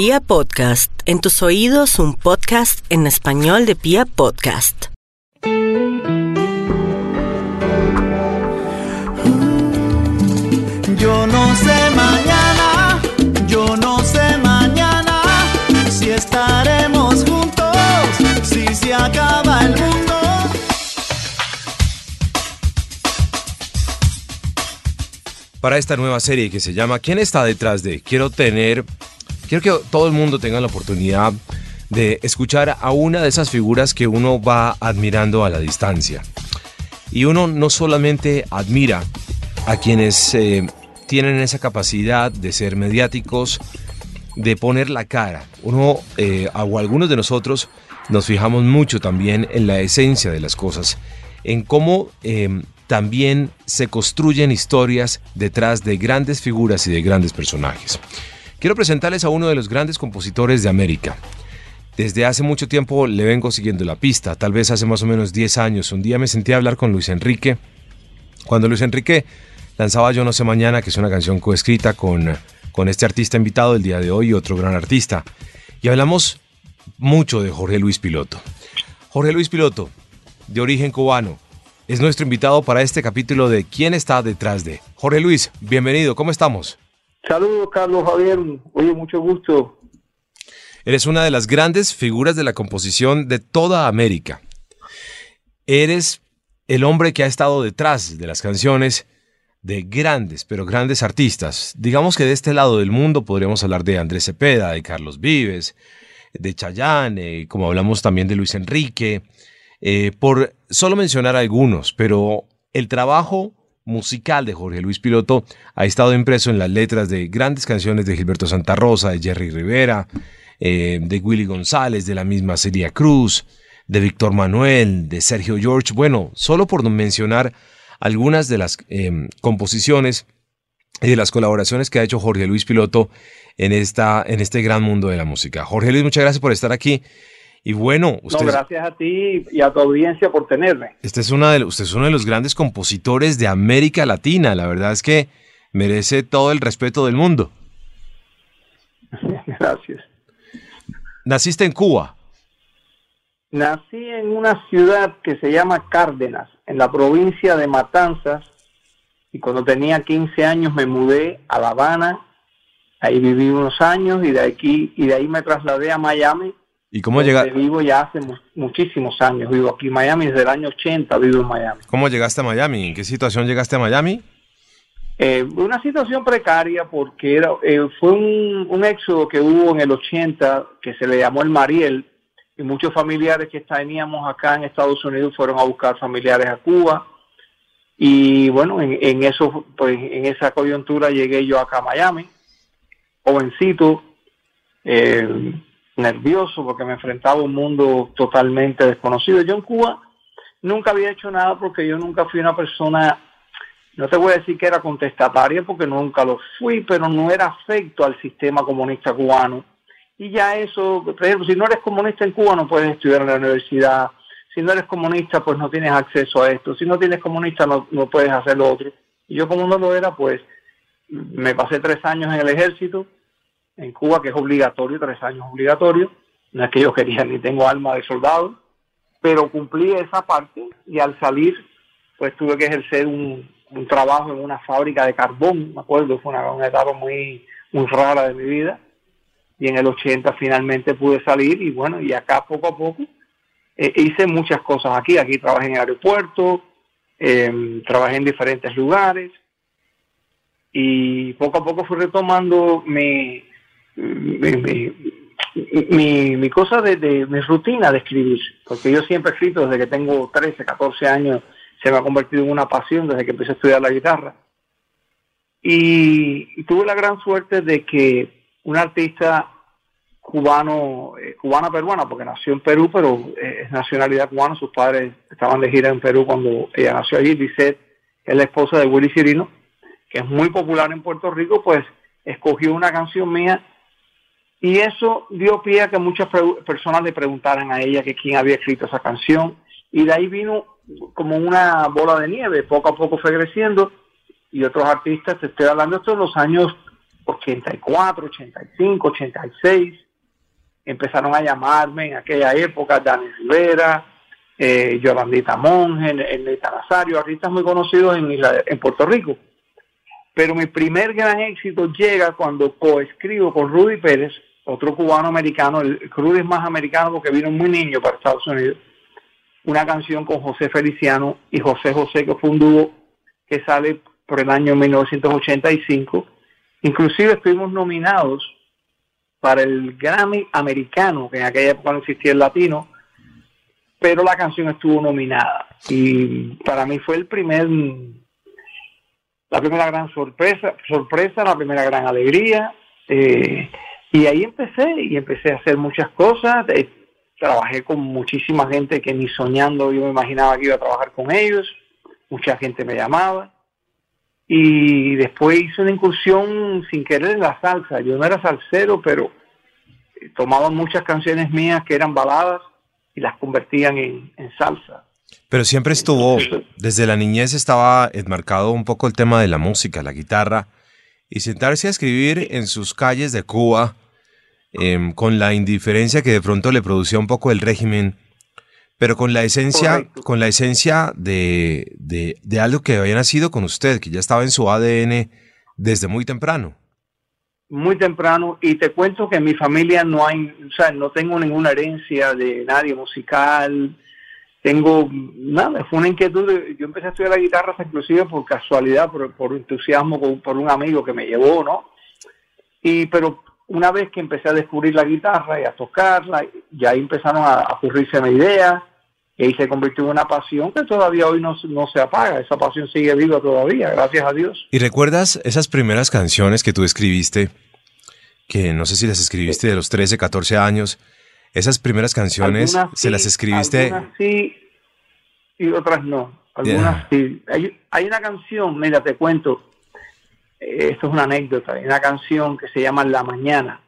Pia Podcast, en tus oídos un podcast en español de Pia Podcast. Yo no sé mañana, yo no sé mañana si estaremos juntos, si se acaba el mundo. para esta nueva serie que se llama ¿Quién está detrás de? Quiero tener, quiero que todo el mundo tenga la oportunidad de escuchar a una de esas figuras que uno va admirando a la distancia. Y uno no solamente admira a quienes eh, tienen esa capacidad de ser mediáticos, de poner la cara. Uno, eh, o algunos de nosotros, nos fijamos mucho también en la esencia de las cosas, en cómo eh, también se construyen historias detrás de grandes figuras y de grandes personajes. Quiero presentarles a uno de los grandes compositores de América. Desde hace mucho tiempo le vengo siguiendo la pista, tal vez hace más o menos 10 años. Un día me sentí a hablar con Luis Enrique. Cuando Luis Enrique lanzaba Yo no sé mañana, que es una canción coescrita con, con este artista invitado el día de hoy, otro gran artista. Y hablamos mucho de Jorge Luis Piloto. Jorge Luis Piloto, de origen cubano, es nuestro invitado para este capítulo de ¿Quién está detrás de? Jorge Luis, bienvenido, ¿cómo estamos? Saludos, Carlos Javier. Oye, mucho gusto. Eres una de las grandes figuras de la composición de toda América. Eres el hombre que ha estado detrás de las canciones de grandes, pero grandes artistas. Digamos que de este lado del mundo podríamos hablar de Andrés Cepeda, de Carlos Vives, de Chayanne, como hablamos también de Luis Enrique, eh, por solo mencionar algunos, pero el trabajo musical de Jorge Luis Piloto ha estado impreso en las letras de grandes canciones de Gilberto Santa Rosa, de Jerry Rivera, eh, de Willy González, de la misma Celia Cruz, de Víctor Manuel, de Sergio George. Bueno, solo por mencionar algunas de las eh, composiciones y de las colaboraciones que ha hecho Jorge Luis Piloto en, esta, en este gran mundo de la música. Jorge Luis, muchas gracias por estar aquí. Y bueno, usted, no, gracias a ti y a tu audiencia por tenerme. Este es una de, usted es uno de los grandes compositores de América Latina. La verdad es que merece todo el respeto del mundo. Gracias. ¿Naciste en Cuba? Nací en una ciudad que se llama Cárdenas, en la provincia de Matanzas, y cuando tenía 15 años me mudé a La Habana, ahí viví unos años y de aquí y de ahí me trasladé a Miami ¿Y cómo llegaste? Vivo ya hace muchísimos años, vivo aquí en Miami, desde el año 80 vivo en Miami. ¿Cómo llegaste a Miami? ¿En qué situación llegaste a Miami? Eh, una situación precaria porque era, eh, fue un, éxodo que hubo en el 80 que se le llamó el Mariel y muchos familiares que teníamos acá en Estados Unidos fueron a buscar familiares a Cuba y bueno, en, eso, pues en esa coyuntura llegué yo acá a Miami, jovencito, eh, nervioso porque me enfrentaba a un mundo totalmente desconocido. Yo en Cuba nunca había hecho nada porque yo nunca fui una persona, no te voy a decir que era contestataria porque nunca lo fui, pero no era afecto al sistema comunista cubano. Y ya eso, por ejemplo, si no eres comunista en Cuba no puedes estudiar en la universidad. Si no eres comunista, pues no tienes acceso a esto. Si no tienes comunista, no, no puedes hacer lo otro. Y yo como no lo era, pues me pasé tres años en el ejército en Cuba, que es obligatorio, tres años obligatorio. No es que yo quería ni tengo alma de soldado, pero cumplí esa parte y al salir, pues tuve que ejercer un, trabajo en una fábrica de carbón, me acuerdo, fue una, etapa muy, muy rara de mi vida. Y en el 80 finalmente pude salir y bueno, y acá poco a poco eh, hice muchas cosas aquí. Aquí trabajé en el aeropuerto, em, trabajé en diferentes lugares y poco a poco fui retomando mi, mi, mi, cosa de, mi rutina de escribir, porque yo siempre he escrito desde que tengo 13, 14 años, se me ha convertido en una pasión desde que empecé a estudiar la guitarra. Y, tuve la gran suerte de que un artista cubano, eh, cubana peruana, porque nació en Perú, pero eh, es nacionalidad cubana, sus padres estaban de gira en Perú cuando ella nació allí, Lisette, es la esposa de Willy Cirino, que es muy popular en Puerto Rico, pues escogió una canción mía y eso dio pie a que muchas personas le preguntaran a ella que quién había escrito esa canción. Y de ahí vino como una bola de nieve. Poco a poco fue creciendo. Y otros artistas, te estoy hablando esto en los años 84, 85, 86. Empezaron a llamarme en aquella época Dani Rivera, eh, Yolandita Monge, Neta Nazario, artistas muy conocidos en, en Puerto Rico. Pero mi primer gran éxito llega cuando coescribo con Rudy Pérez, otro cubano americano, el Rudy es más americano porque vino muy niño para Estados Unidos, una canción con José Feliciano y José José, que fue un dúo que sale por el año 1985. Inclusive estuvimos nominados para el Grammy americano, que en aquella época no existía el latino, pero la canción estuvo nominada. Y para mí fue el primer, la primera gran sorpresa, sorpresa, la primera gran alegría. Eh, y ahí empecé, y empecé a hacer muchas cosas. Eh, trabajé con muchísima gente que ni soñando yo me imaginaba que iba a trabajar con ellos. Mucha gente me llamaba. Y después hice una incursión sin querer en la salsa. Yo no era salsero, pero tomaba muchas canciones mías que eran baladas y las convertían en, salsa. Pero siempre estuvo, desde la niñez estaba enmarcado un poco el tema de la música, la guitarra, y sentarse a escribir en sus calles de Cuba, em, con la indiferencia que de pronto le producía un poco el régimen, pero con la esencia, con la esencia de, de, de algo que había nacido con usted, que ya estaba en su ADN desde muy temprano. Muy temprano y te cuento que en mi familia no hay, o sea, no tengo ninguna herencia de nadie musical, tengo nada, fue una inquietud, yo empecé a estudiar la guitarra inclusive por casualidad, por, por entusiasmo, por, un amigo que me llevó, ¿no? Y pero una vez que empecé a descubrir la guitarra y a tocarla, ya ahí empezaron a, a ocurrirse mi idea y ahí se convirtió en una pasión que todavía hoy no, no, se apaga, esa pasión sigue viva todavía, gracias a Dios. ¿Y recuerdas esas primeras canciones que tú escribiste, que no sé si las escribiste de los 13, 14 años, esas primeras canciones, ¿se las escribiste? Algunas sí y otras no, algunas sí. Hay, hay una canción, mira, te cuento, eh, esto es una anécdota, hay una canción que se llama La Mañana.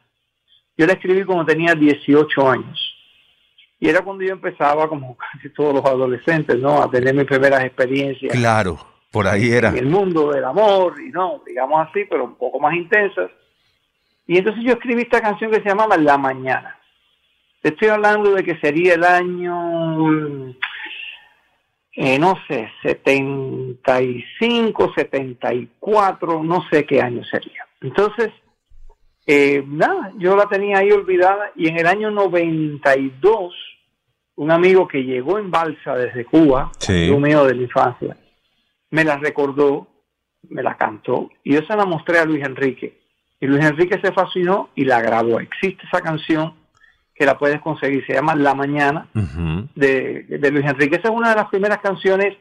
Yo la escribí cuando tenía 18 años y era cuando yo empezaba, como casi todos los adolescentes, ¿no? A tener mis primeras experiencias. Claro, por ahí era. En el mundo del amor, y no, digamos así, pero un poco más intensas. Y entonces yo escribí esta canción que se llamaba La Mañana. Estoy hablando de que sería el año, eh, no sé, 75, 74, no sé qué año sería. Entonces, eh, nada, yo la tenía ahí olvidada y en el año 92 un amigo que llegó en balsa desde Cuba, un mío de la infancia, me la recordó, me la cantó y yo se la mostré a Luis Enrique. Y Luis Enrique se fascinó y la grabó. Existe esa canción que la puedes conseguir, se llama La Mañana de, de, Luis Enrique. Esa es una de las primeras canciones,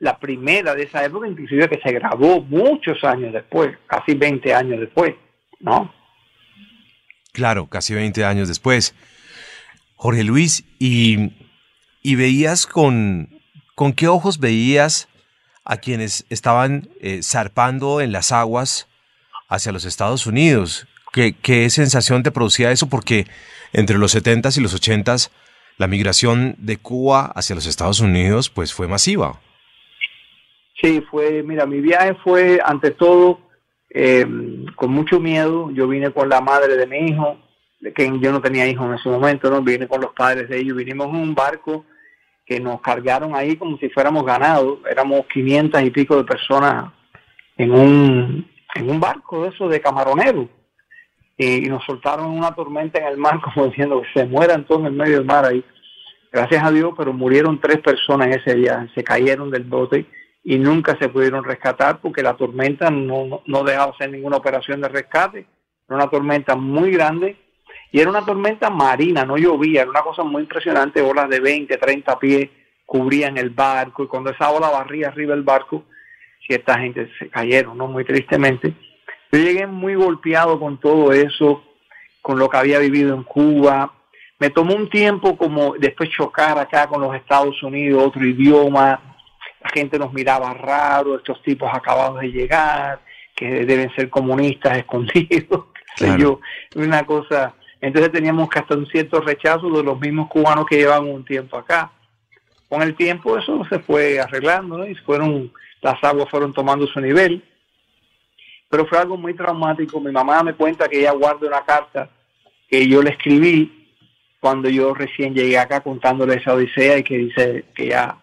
la primera de esa época, inclusive que se grabó muchos años después, casi 20 años después, ¿no? Claro, casi 20 años después. Jorge Luis, y, veías con, con qué ojos veías a quienes estaban eh, zarpando en las aguas hacia los Estados Unidos. ¿Qué, ¿Qué, sensación te producía eso? Porque entre los 70s y los 80s la migración de Cuba hacia los Estados Unidos pues fue masiva. Sí, fue, mira, mi viaje fue ante todo eh, con mucho miedo. Yo vine con la madre de mi hijo, que yo no tenía hijos en ese momento, ¿no? Vine con los padres de ellos, vinimos en un barco que nos cargaron ahí como si fuéramos ganados, éramos 500 y pico de personas en un, en un barco de eso de camaronero y, nos soltaron una tormenta en el mar como diciendo que se mueran todos en medio del mar ahí. Gracias a Dios, pero murieron tres personas ese día, se cayeron del bote y nunca se pudieron rescatar porque la tormenta no, no dejaba hacer ninguna operación de rescate. Era una tormenta muy grande y era una tormenta marina, no llovía, era una cosa muy impresionante, olas de 20, 30 pies cubrían el barco y cuando esa ola barría arriba el barco, cierta gente se cayeron, ¿no? Muy tristemente. Yo llegué muy golpeado con todo eso, con lo que había vivido en Cuba. Me tomó un tiempo como después chocar acá con los Estados Unidos, otro idioma. La gente nos miraba raro, estos tipos acabados de llegar, que deben ser comunistas escondidos. Yo, una cosa entonces teníamos que hasta un cierto rechazo de los mismos cubanos que llevaban un tiempo acá. Con el tiempo eso se fue arreglando y fueron, las aguas fueron tomando su nivel. Pero fue algo muy traumático. Mi mamá me cuenta que ella guarda una carta que yo le escribí cuando yo recién llegué acá contándole esa odisea y que dice que ya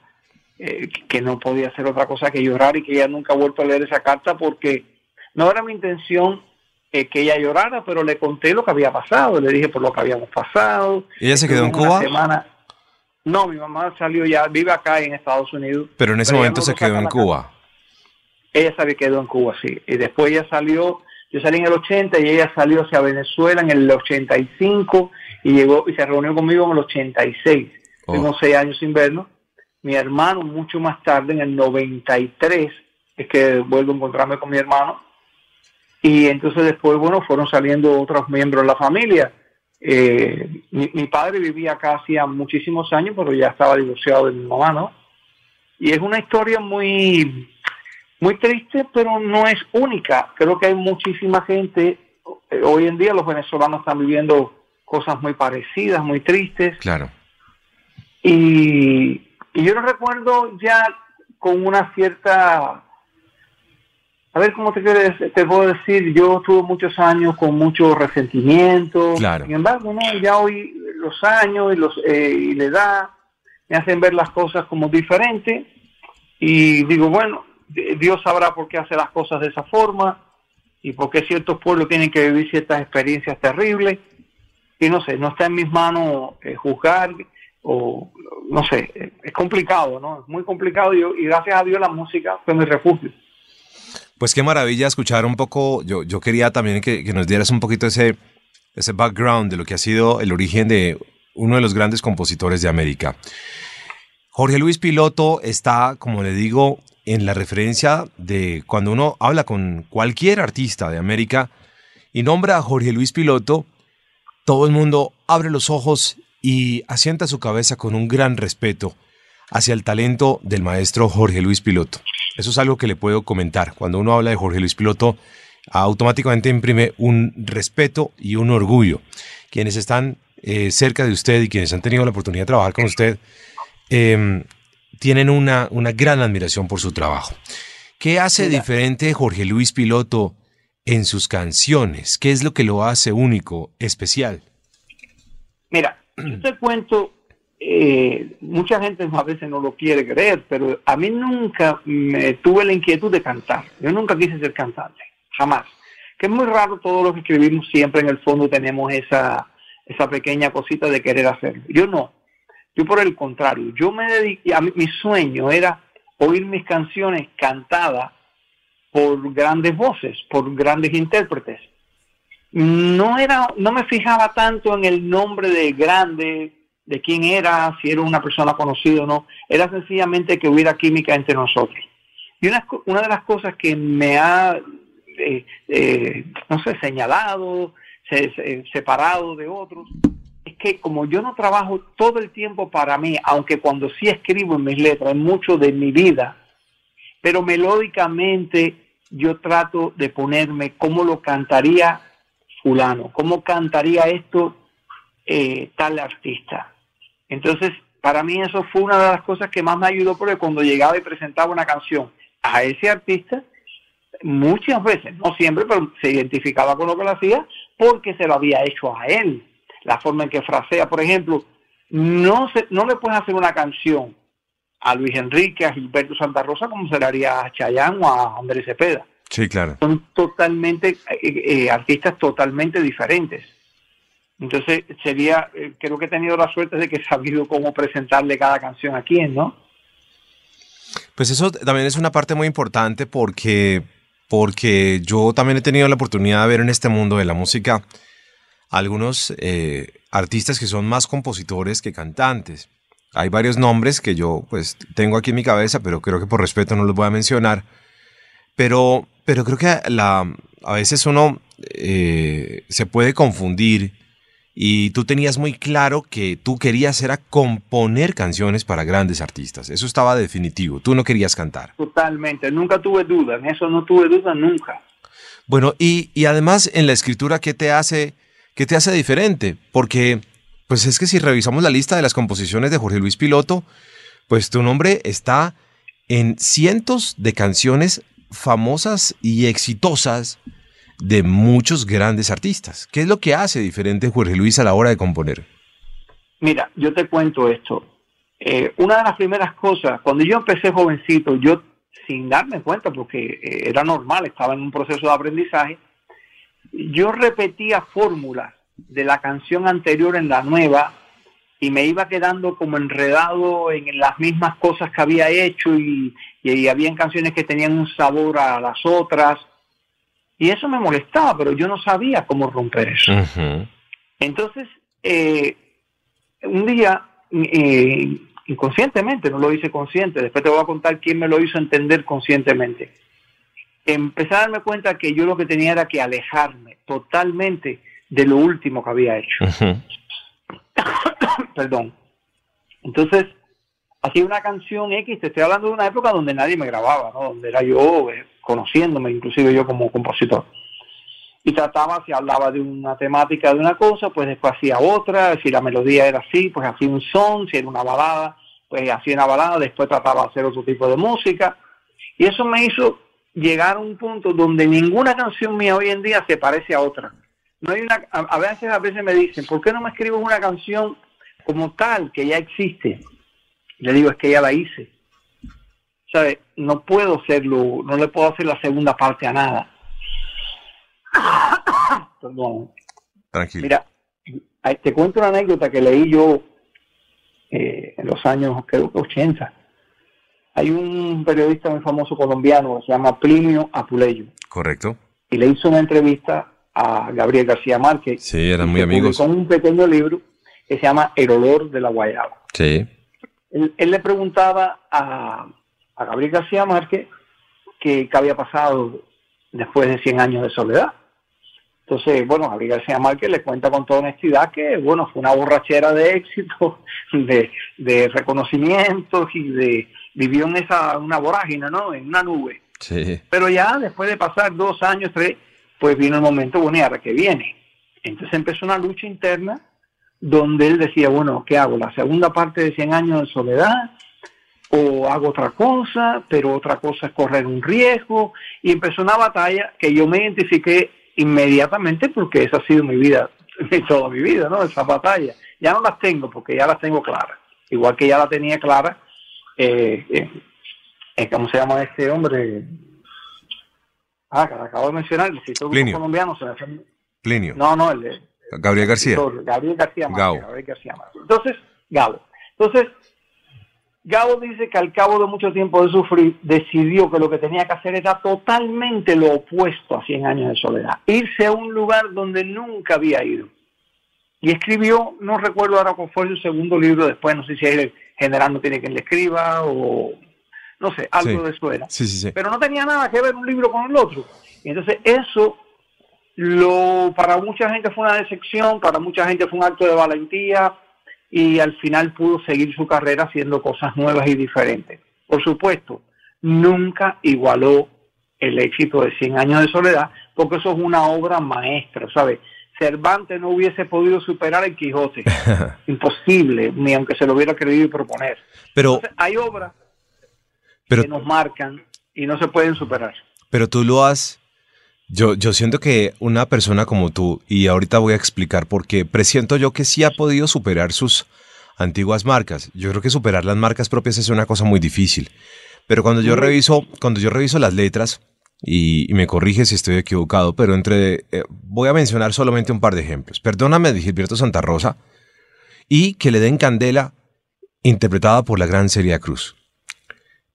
eh, que no podía hacer otra cosa que llorar y que ella nunca ha vuelto a leer esa carta porque no era mi intención eh, que ella llorara, pero le conté lo que había pasado, le dije por lo que habíamos pasado. ¿Y ella se quedó en Cuba? Semana... No, mi mamá salió ya, vive acá en Estados Unidos. Pero en ese momento se quedó en Cuba. Ella se quedó en Cuba, sí. Y después ella salió, yo salí en el 80 y ella salió hacia Venezuela en el 85 y llegó y se reunió conmigo en el 86. Tengo seis años sin vernos. Mi hermano mucho más tarde, en el 93, es que vuelvo a encontrarme con mi hermano. Y entonces después, bueno, fueron saliendo otros miembros de la familia. Eh, mi, padre vivía acá hacía muchísimos años, pero ya estaba divorciado de mi mamá, ¿no? Y es una historia muy, muy triste, pero no es única. Creo que hay muchísima gente, eh, hoy en día los venezolanos están viviendo cosas muy parecidas, muy tristes. Claro. Y, y yo lo recuerdo ya con una cierta a ver cómo te, te puedo decir, yo tuve muchos años con mucho resentimiento. Claro. Sin embargo, no, ya hoy los años y, los, eh, y la edad me hacen ver las cosas como diferentes. Y digo, bueno, Dios sabrá por qué hace las cosas de esa forma y por qué ciertos pueblos tienen que vivir ciertas experiencias terribles. Y no sé, no está en mis manos eh, juzgar o no sé, es complicado, ¿no? Es muy complicado y, gracias a Dios la música fue mi refugio. Pues qué maravilla escuchar un poco, yo, yo quería también que, nos dieras un poquito ese, ese background de lo que ha sido el origen de uno de los grandes compositores de América. Jorge Luis Piloto está, como le digo, en la referencia de cuando uno habla con cualquier artista de América y nombra a Jorge Luis Piloto, todo el mundo abre los ojos y asienta su cabeza con un gran respeto hacia el talento del maestro Jorge Luis Piloto. Eso es algo que le puedo comentar. Cuando uno habla de Jorge Luis Piloto, automáticamente imprime un respeto y un orgullo. Quienes están eh, cerca de usted y quienes han tenido la oportunidad de trabajar con usted, em, tienen una, una gran admiración por su trabajo. ¿Qué hace diferente Jorge Luis Piloto en sus canciones? ¿Qué es lo que lo hace único, especial? Mira, yo te cuento eh, mucha gente a veces no lo quiere creer, pero a mí nunca me tuve la inquietud de cantar. Yo nunca quise ser cantante, jamás. Que es muy raro todo lo que escribimos, siempre en el fondo tenemos esa, esa pequeña cosita de querer hacerlo. Yo no. Yo por el contrario, yo me dediqué, a mi sueño era oír mis canciones cantadas por grandes voces, por grandes intérpretes. No era, no me fijaba tanto en el nombre de grande, de quién era, si era una persona conocida o no, era sencillamente que hubiera química entre nosotros. Y una, una de las cosas que me ha, eh, eh, no sé, señalado, separado de otros, que como yo no trabajo todo el tiempo para mí, aunque cuando sí escribo en mis letras, mucho de mi vida, pero melódicamente yo trato de ponerme cómo lo cantaría fulano, cómo cantaría esto eh, tal artista. Entonces, para mí eso fue una de las cosas que más me ayudó porque cuando llegaba y presentaba una canción a ese artista, muchas veces, no siempre, pero se identificaba con lo que lo hacía porque se lo había hecho a él. La forma en que frasea, por ejemplo, no, se, no le puedes hacer una canción a Luis Enrique, a Gilberto Santa Rosa como se le haría a Chayanne o a Andrés Cepeda. Sí, claro. Son totalmente, eh, eh, artistas totalmente diferentes. Entonces sería, eh, creo que he tenido la suerte de que he sabido cómo presentarle cada canción a quién, ¿no? Pues eso también es una parte muy importante porque, porque yo también he tenido la oportunidad de ver en este mundo de la música algunos eh, artistas que son más compositores que cantantes. Hay varios nombres que yo pues tengo aquí en mi cabeza, pero creo que por respeto no los voy a mencionar. Pero, pero creo que la, a veces uno eh, se puede confundir y tú tenías muy claro que tú querías era componer canciones para grandes artistas. Eso estaba definitivo. Tú no querías cantar. Totalmente. Nunca tuve duda. En eso no tuve duda nunca. Bueno, y, y además en la escritura, ¿qué te hace, qué te hace diferente? Porque, pues es que si revisamos la lista de las composiciones de Jorge Luis Piloto, pues tu nombre está en cientos de canciones famosas y exitosas de muchos grandes artistas. ¿Qué es lo que hace diferente Jorge Luis a la hora de componer? Mira, yo te cuento esto. Eh, una de las primeras cosas, cuando yo empecé jovencito, yo sin darme cuenta, porque eh, era normal, estaba en un proceso de aprendizaje, yo repetía fórmulas de la canción anterior en la nueva y me iba quedando como enredado en las mismas cosas que había hecho y, y, había canciones que tenían un sabor a las otras y eso me molestaba, pero yo no sabía cómo romper eso. Entonces, eh, un día, eh, inconscientemente, no lo hice consciente, después te voy a contar quién me lo hizo entender conscientemente. Empecé a darme cuenta que yo lo que tenía era que alejarme totalmente de lo último que había hecho. Perdón. Entonces, hacía una canción X, te estoy hablando de una época donde nadie me grababa, ¿no? donde era yo eh, conociéndome, inclusive yo como compositor. Y trataba, si hablaba de una temática de una cosa, pues después hacía otra, si la melodía era así, pues hacía un son, si era una balada, pues hacía una balada, después trataba de hacer otro tipo de música. Y eso me hizo llegar a un punto donde ninguna canción mía hoy en día se parece a otra. No hay una, a, veces, a veces me dicen, ¿por qué no me escribo una canción como tal, que ya existe? Le digo, es que ya la hice. ¿Sabe? No puedo hacerlo, no le puedo hacer la segunda parte a nada. Perdón. Tranquilo. Mira, te cuento una anécdota que leí yo eh, en los años, creo que 80. Hay un periodista muy famoso colombiano que se llama Plinio Apuleyo. Correcto. Y le hizo una entrevista a Gabriel García Márquez. Sí, eran muy amigos. Con un pequeño libro que se llama El olor de la guayaba. Sí. Él, le preguntaba a, Gabriel García Márquez qué había pasado después de 100 años de soledad. Entonces, bueno, Gabriel García Márquez le cuenta con toda honestidad que, bueno, fue una borrachera de éxito, de, de reconocimientos y de vivió en esa una vorágine, ¿no? En una nube. Sí. Pero ya después de pasar dos años, tres, pues vino el momento, bueno, y ahora que viene. Entonces empezó una lucha interna donde él decía, bueno, ¿qué hago? ¿La segunda parte de 100 años de soledad? ¿O hago otra cosa? Pero otra cosa es correr un riesgo. Y empezó una batalla que yo me identifiqué inmediatamente porque esa ha sido mi vida, toda mi vida, ¿no? Esa batalla. Ya no las tengo porque ya las tengo claras. Igual que ya la tenía clara, eh, eh, eh ¿cómo se llama este hombre? Ah, que acabo de mencionar, el escritor colombiano. Se Plinio. No, no, el. Gabriel García. Gabriel García Gabriel García Entonces, Gabo. Entonces, Gabo dice que al cabo de mucho tiempo de sufrir, decidió que lo que tenía que hacer era totalmente lo opuesto a 100 años de soledad. Irse a un lugar donde nunca había ido. Y escribió, no recuerdo ahora cuál fue su segundo libro, después no sé si el general no tiene quien le escriba o no sé, algo de eso era. Pero no tenía nada que ver un libro con el otro. Y entonces eso lo para mucha gente fue una decepción, para mucha gente fue un acto de valentía y al final pudo seguir su carrera haciendo cosas nuevas y diferentes. Por supuesto, nunca igualó el éxito de 100 años de soledad, porque eso es una obra maestra, ¿sabes? Cervantes no hubiese podido superar el Quijote. Imposible, ni aunque se lo hubiera querido proponer. Pero hay obras que nos marcan y no se pueden superar. Pero tú lo has... Yo, yo siento que una persona como tú, y ahorita voy a explicar por qué, presiento yo que sí ha podido superar sus antiguas marcas. Yo creo que superar las marcas propias es una cosa muy difícil. Pero cuando yo reviso, cuando yo reviso las letras, y, me corrige si estoy equivocado, pero entre eh, voy a mencionar solamente un par de ejemplos. Perdóname de Gilberto Santa Rosa y que le den candela interpretada por la gran Celia Cruz.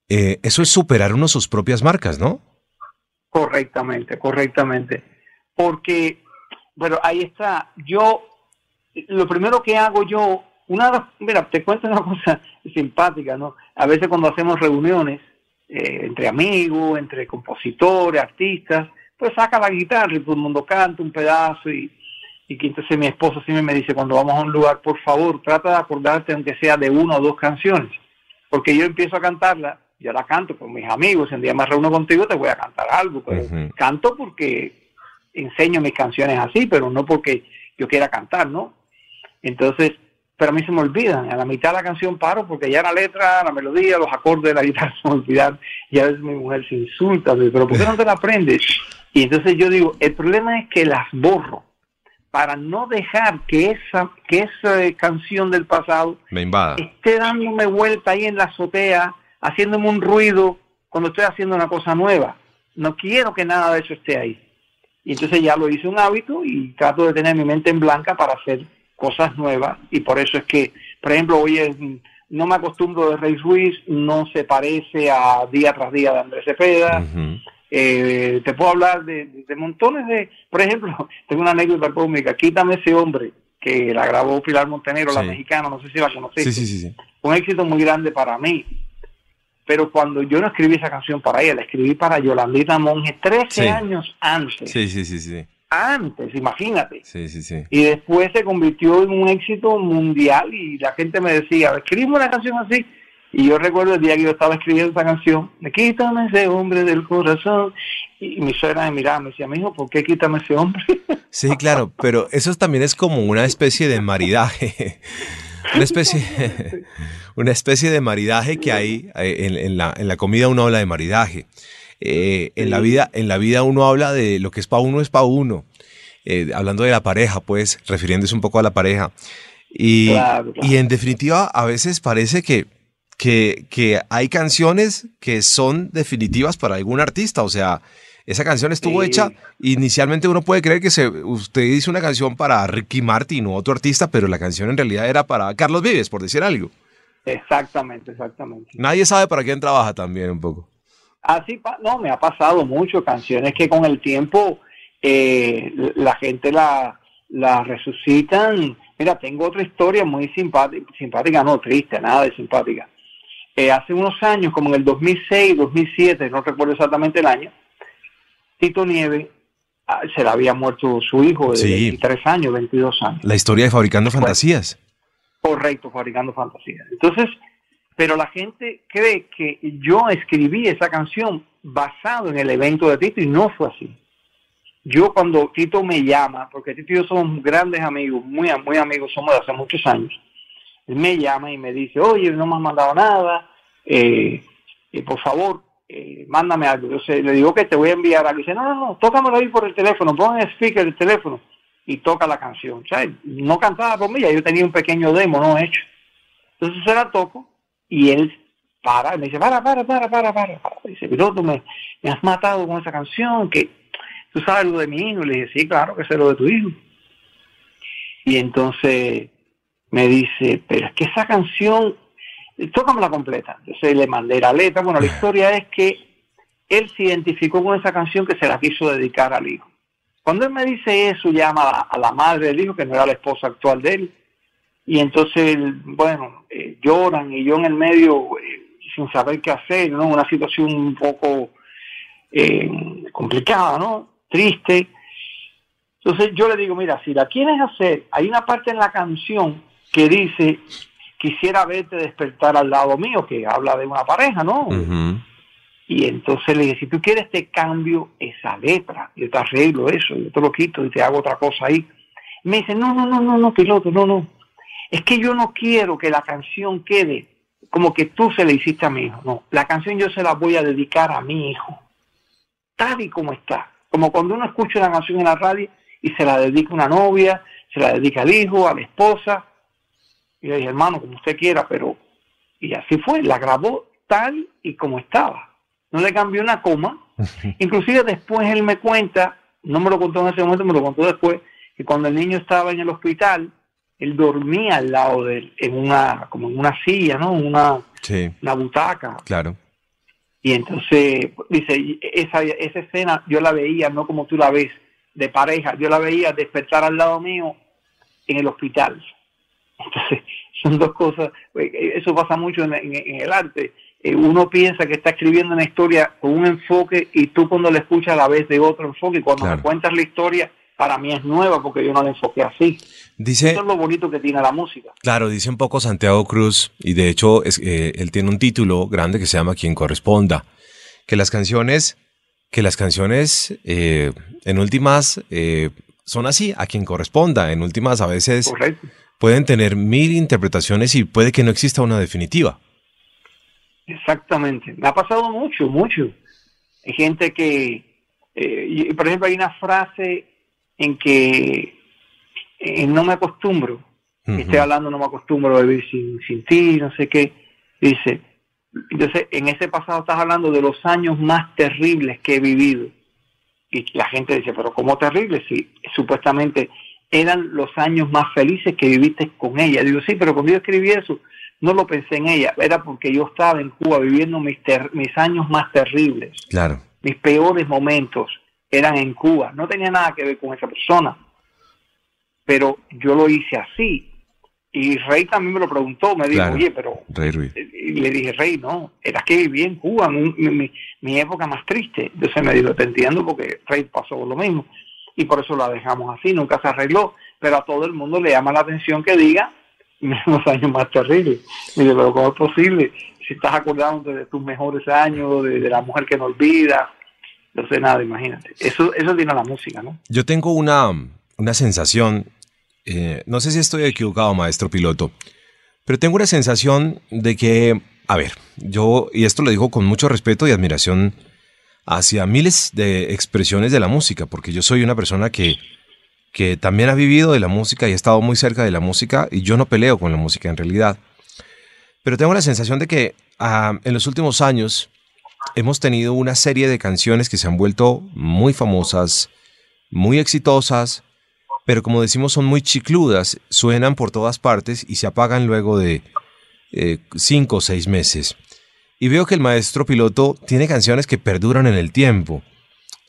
Eh, eso es superar uno sus propias marcas, ¿no? Correctamente, correctamente. Porque, bueno, ahí está. Yo, lo primero que hago yo, una, mira, te cuento una cosa simpática, ¿no? A veces cuando hacemos reuniones eh, entre amigos, entre compositores, artistas, pues saca la guitarra y todo el mundo canta un pedazo y, y que entonces mi esposo siempre me dice cuando vamos a un lugar, por favor, trata de acordarte aunque sea de una o dos canciones, porque yo empiezo a cantarla yo la canto con mis amigos, si un día me reúno contigo te voy a cantar algo, pero canto porque enseño mis canciones así, pero no porque yo quiera cantar, ¿no? Entonces, pero a mí se me olvidan. A la mitad de la canción paro porque ya la letra, la melodía, los acordes de la guitarra se me olvidan. Y a veces mi mujer se insulta, pero ¿por qué no te la aprendes? Y entonces yo digo, el problema es que las borro para no dejar que esa, que esa canción del pasado Me invada. esté dándome vuelta ahí en la azotea, haciéndome un ruido cuando estoy haciendo una cosa nueva. No quiero que nada de eso esté ahí. Y entonces ya lo hice un hábito y trato de tener mi mente en blanca para hacer cosas nuevas. Y por eso es que, por ejemplo, hoy es, no me acostumbro de Rey Ruiz, no se parece a Día tras Día de Andrés Cepeda. Eh, te puedo hablar de, de montones de, por ejemplo, tengo una anécdota cómica, Quítame ese hombre, que la grabó Pilar Montenegro, la mexicana, no sé si la conociste. Sí, sí, sí, sí. Fue un éxito muy grande para mí. Pero cuando yo no escribí esa canción para ella, la escribí para Yolandita Monge 13 Sí. años antes. Sí, sí, sí, sí. Antes, imagínate. Sí, sí, sí. Y después se convirtió en un éxito mundial y la gente me decía, escribimos una canción así. Y yo recuerdo el día que yo estaba escribiendo esa canción, me quítame ese hombre del corazón. Y mi suegra me miraba, me decía, mijo, ¿por qué quítame ese hombre? Sí, claro, pero eso también es como una especie de maridaje. Una especie, una especie de maridaje que hay eh, en, en la, en la comida uno habla de maridaje. Eh, en la vida, en la vida uno habla de lo que es para uno es para uno. Eh, hablando de la pareja, pues, refiriéndose un poco a la pareja. Y, Claro, claro. y en definitiva, a veces parece que, que, que hay canciones que son definitivas para algún artista. O sea, esa canción estuvo Sí. hecha. Inicialmente uno puede creer que se, usted hizo una canción para Ricky Martin o otro artista, pero la canción en realidad era para Carlos Vives, por decir algo. exactamente, exactamente. Nadie sabe para quién trabaja también un poco. Así, pa- no, me ha pasado mucho, canciones que con el tiempo eh, la gente la, la resucitan. Mira, tengo otra historia muy simpática, simpática, no triste, nada de simpática. Eh, hace unos años, como en el 2006, 2007, no recuerdo exactamente el año, Tito Nieve ah, se le había muerto su hijo de Sí. 23 años, 22 años. La historia de Fabricando Fantasías. Correcto, fabricando fantasía. Entonces, pero la gente cree que yo escribí esa canción basado en el evento de Tito y no fue así. Yo cuando Tito me llama, porque Tito y yo somos grandes amigos, muy, amigos, somos de hace muchos años, él me llama y me dice, oye, no me has mandado nada, eh, eh, por favor, eh, mándame algo. Yo le digo que te voy a enviar algo. Y dice, no, no, no, tócamelo ahí por el teléfono, pon el speaker del teléfono y toca la canción. O no cantaba por mí, yo tenía un pequeño demo no hecho. Entonces se la toco y él para, me dice, para, para, para, para, para. para. Dice, piloto, me, me has matado con esa canción, que tú sabes lo de mi hijo. Le dije, sí, claro que sé lo de tu hijo. Y entonces me dice, pero es que esa canción, tócame la completa. Entonces le mandé la letra. Bueno, la historia es que él se identificó con esa canción que se la quiso dedicar al hijo. Cuando él me dice eso, llama a la, a la madre del hijo, que no era la esposa actual de él, y entonces, bueno, eh, lloran y yo en el medio, eh, sin saber qué hacer, ¿no? Una situación un poco eh, complicada, ¿no? Triste. Entonces yo le digo, mira, si la quieres hacer, hay una parte en la canción que dice, quisiera verte despertar al lado mío, que habla de una pareja, ¿no? Y entonces le dije, si tú quieres te cambio esa letra, yo te arreglo eso, yo te lo quito y te hago otra cosa ahí. Me dice, no, no, no, no, no, piloto, no, no. Es que yo no quiero que la canción quede como que tú se la hiciste a mi hijo. No, la canción yo se la voy a dedicar a mi hijo, tal y como está. Como cuando uno escucha una canción en la radio y se la dedica a una novia, se la dedica al hijo, a la esposa. Y le dije, hermano, como usted quiera, pero... Y así fue, la grabó tal y como estaba. No le cambió una coma. Inclusive después él me cuenta, no me lo contó en ese momento, me lo contó después, que cuando el niño estaba en el hospital, él dormía al lado de él, en una, como en una silla, ¿no? Una, Sí, una butaca. claro. Y entonces, dice, esa, esa escena yo la veía, no como tú la ves, de pareja, yo la veía despertar al lado mío en el hospital. Entonces, son dos cosas, eso pasa mucho en, en- en el arte. Eh, Uno piensa que está escribiendo una historia con un enfoque y tú cuando la escuchas la ves de otro enfoque. Y cuando Claro. me cuentas la historia, para mí es nueva porque yo no la enfoqué así. Dice, Eso es lo bonito que tiene la música. Claro, dice un poco Santiago Cruz, y de hecho es- eh, él tiene un título grande que se llama Quien corresponda, que las canciones, que las canciones eh, en últimas eh, son así, a quien corresponda, en últimas a veces Correcto. pueden tener mil interpretaciones y puede que no exista una definitiva. Exactamente. Me ha pasado mucho, mucho. Hay gente que, por ejemplo, hay una frase en que eh, no me acostumbro. Estoy hablando, no me acostumbro a vivir sin, sin ti, no sé qué. Dice, entonces en ese pasado estás hablando de los años más terribles que he vivido. Y la gente dice, pero ¿cómo terribles? Si supuestamente eran los años más felices que viviste con ella. Digo, sí, pero cuando yo escribí eso, no lo pensé en ella, era porque yo estaba en Cuba viviendo mis, mis años más terribles. Claro. Mis peores momentos eran en Cuba. No tenía nada que ver con esa persona. Pero yo lo hice así. Y Rey también me lo preguntó, me dijo, oye, pero... Y le dije, Rey, no, era que viví en Cuba, en mi, época más triste. Entonces me dijo, te entiendo porque Rey pasó lo mismo. Y por eso la dejamos así, nunca se arregló. Pero a todo el mundo le llama la atención que diga los años más terribles. Mire, pero ¿cómo es posible? Si estás acordando de tus mejores años, de, la mujer que no olvida, no sé nada, imagínate. Eso, eso tiene la música, ¿no? Yo tengo una, una sensación, eh, no sé si estoy equivocado, maestro piloto, pero tengo una sensación de que, a ver, yo, y esto lo digo con mucho respeto y admiración hacia miles de expresiones de la música, porque yo soy una persona que que también ha vivido de la música y ha estado muy cerca de la música y yo no peleo con la música en realidad. Pero tengo la sensación de que ah, en los últimos años hemos tenido una serie de canciones que se han vuelto muy famosas, muy exitosas, pero como decimos son muy chicludas, suenan por todas partes y se apagan luego de eh, cinco o seis meses. Y veo que el maestro piloto tiene canciones que perduran en el tiempo.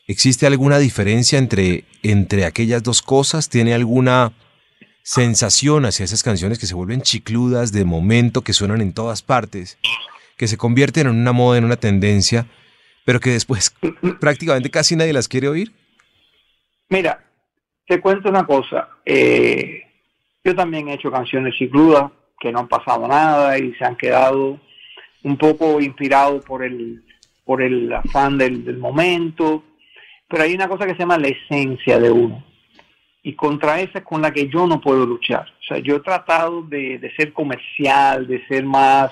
¿Existe alguna diferencia entre, entre aquellas dos cosas? ¿Tiene alguna sensación hacia esas canciones que se vuelven chicludas de momento, que suenan en todas partes, que se convierten en una moda, en una tendencia, pero que después prácticamente casi nadie las quiere oír? Mira, te cuento una cosa. Eh, yo también he hecho canciones chicludas que no han pasado nada y se han quedado un poco inspirados por el, por el afán del, momento pero hay una cosa que se llama la esencia de uno. Y contra esa es con la que yo no puedo luchar. O sea, yo he tratado de, ser comercial, de ser más,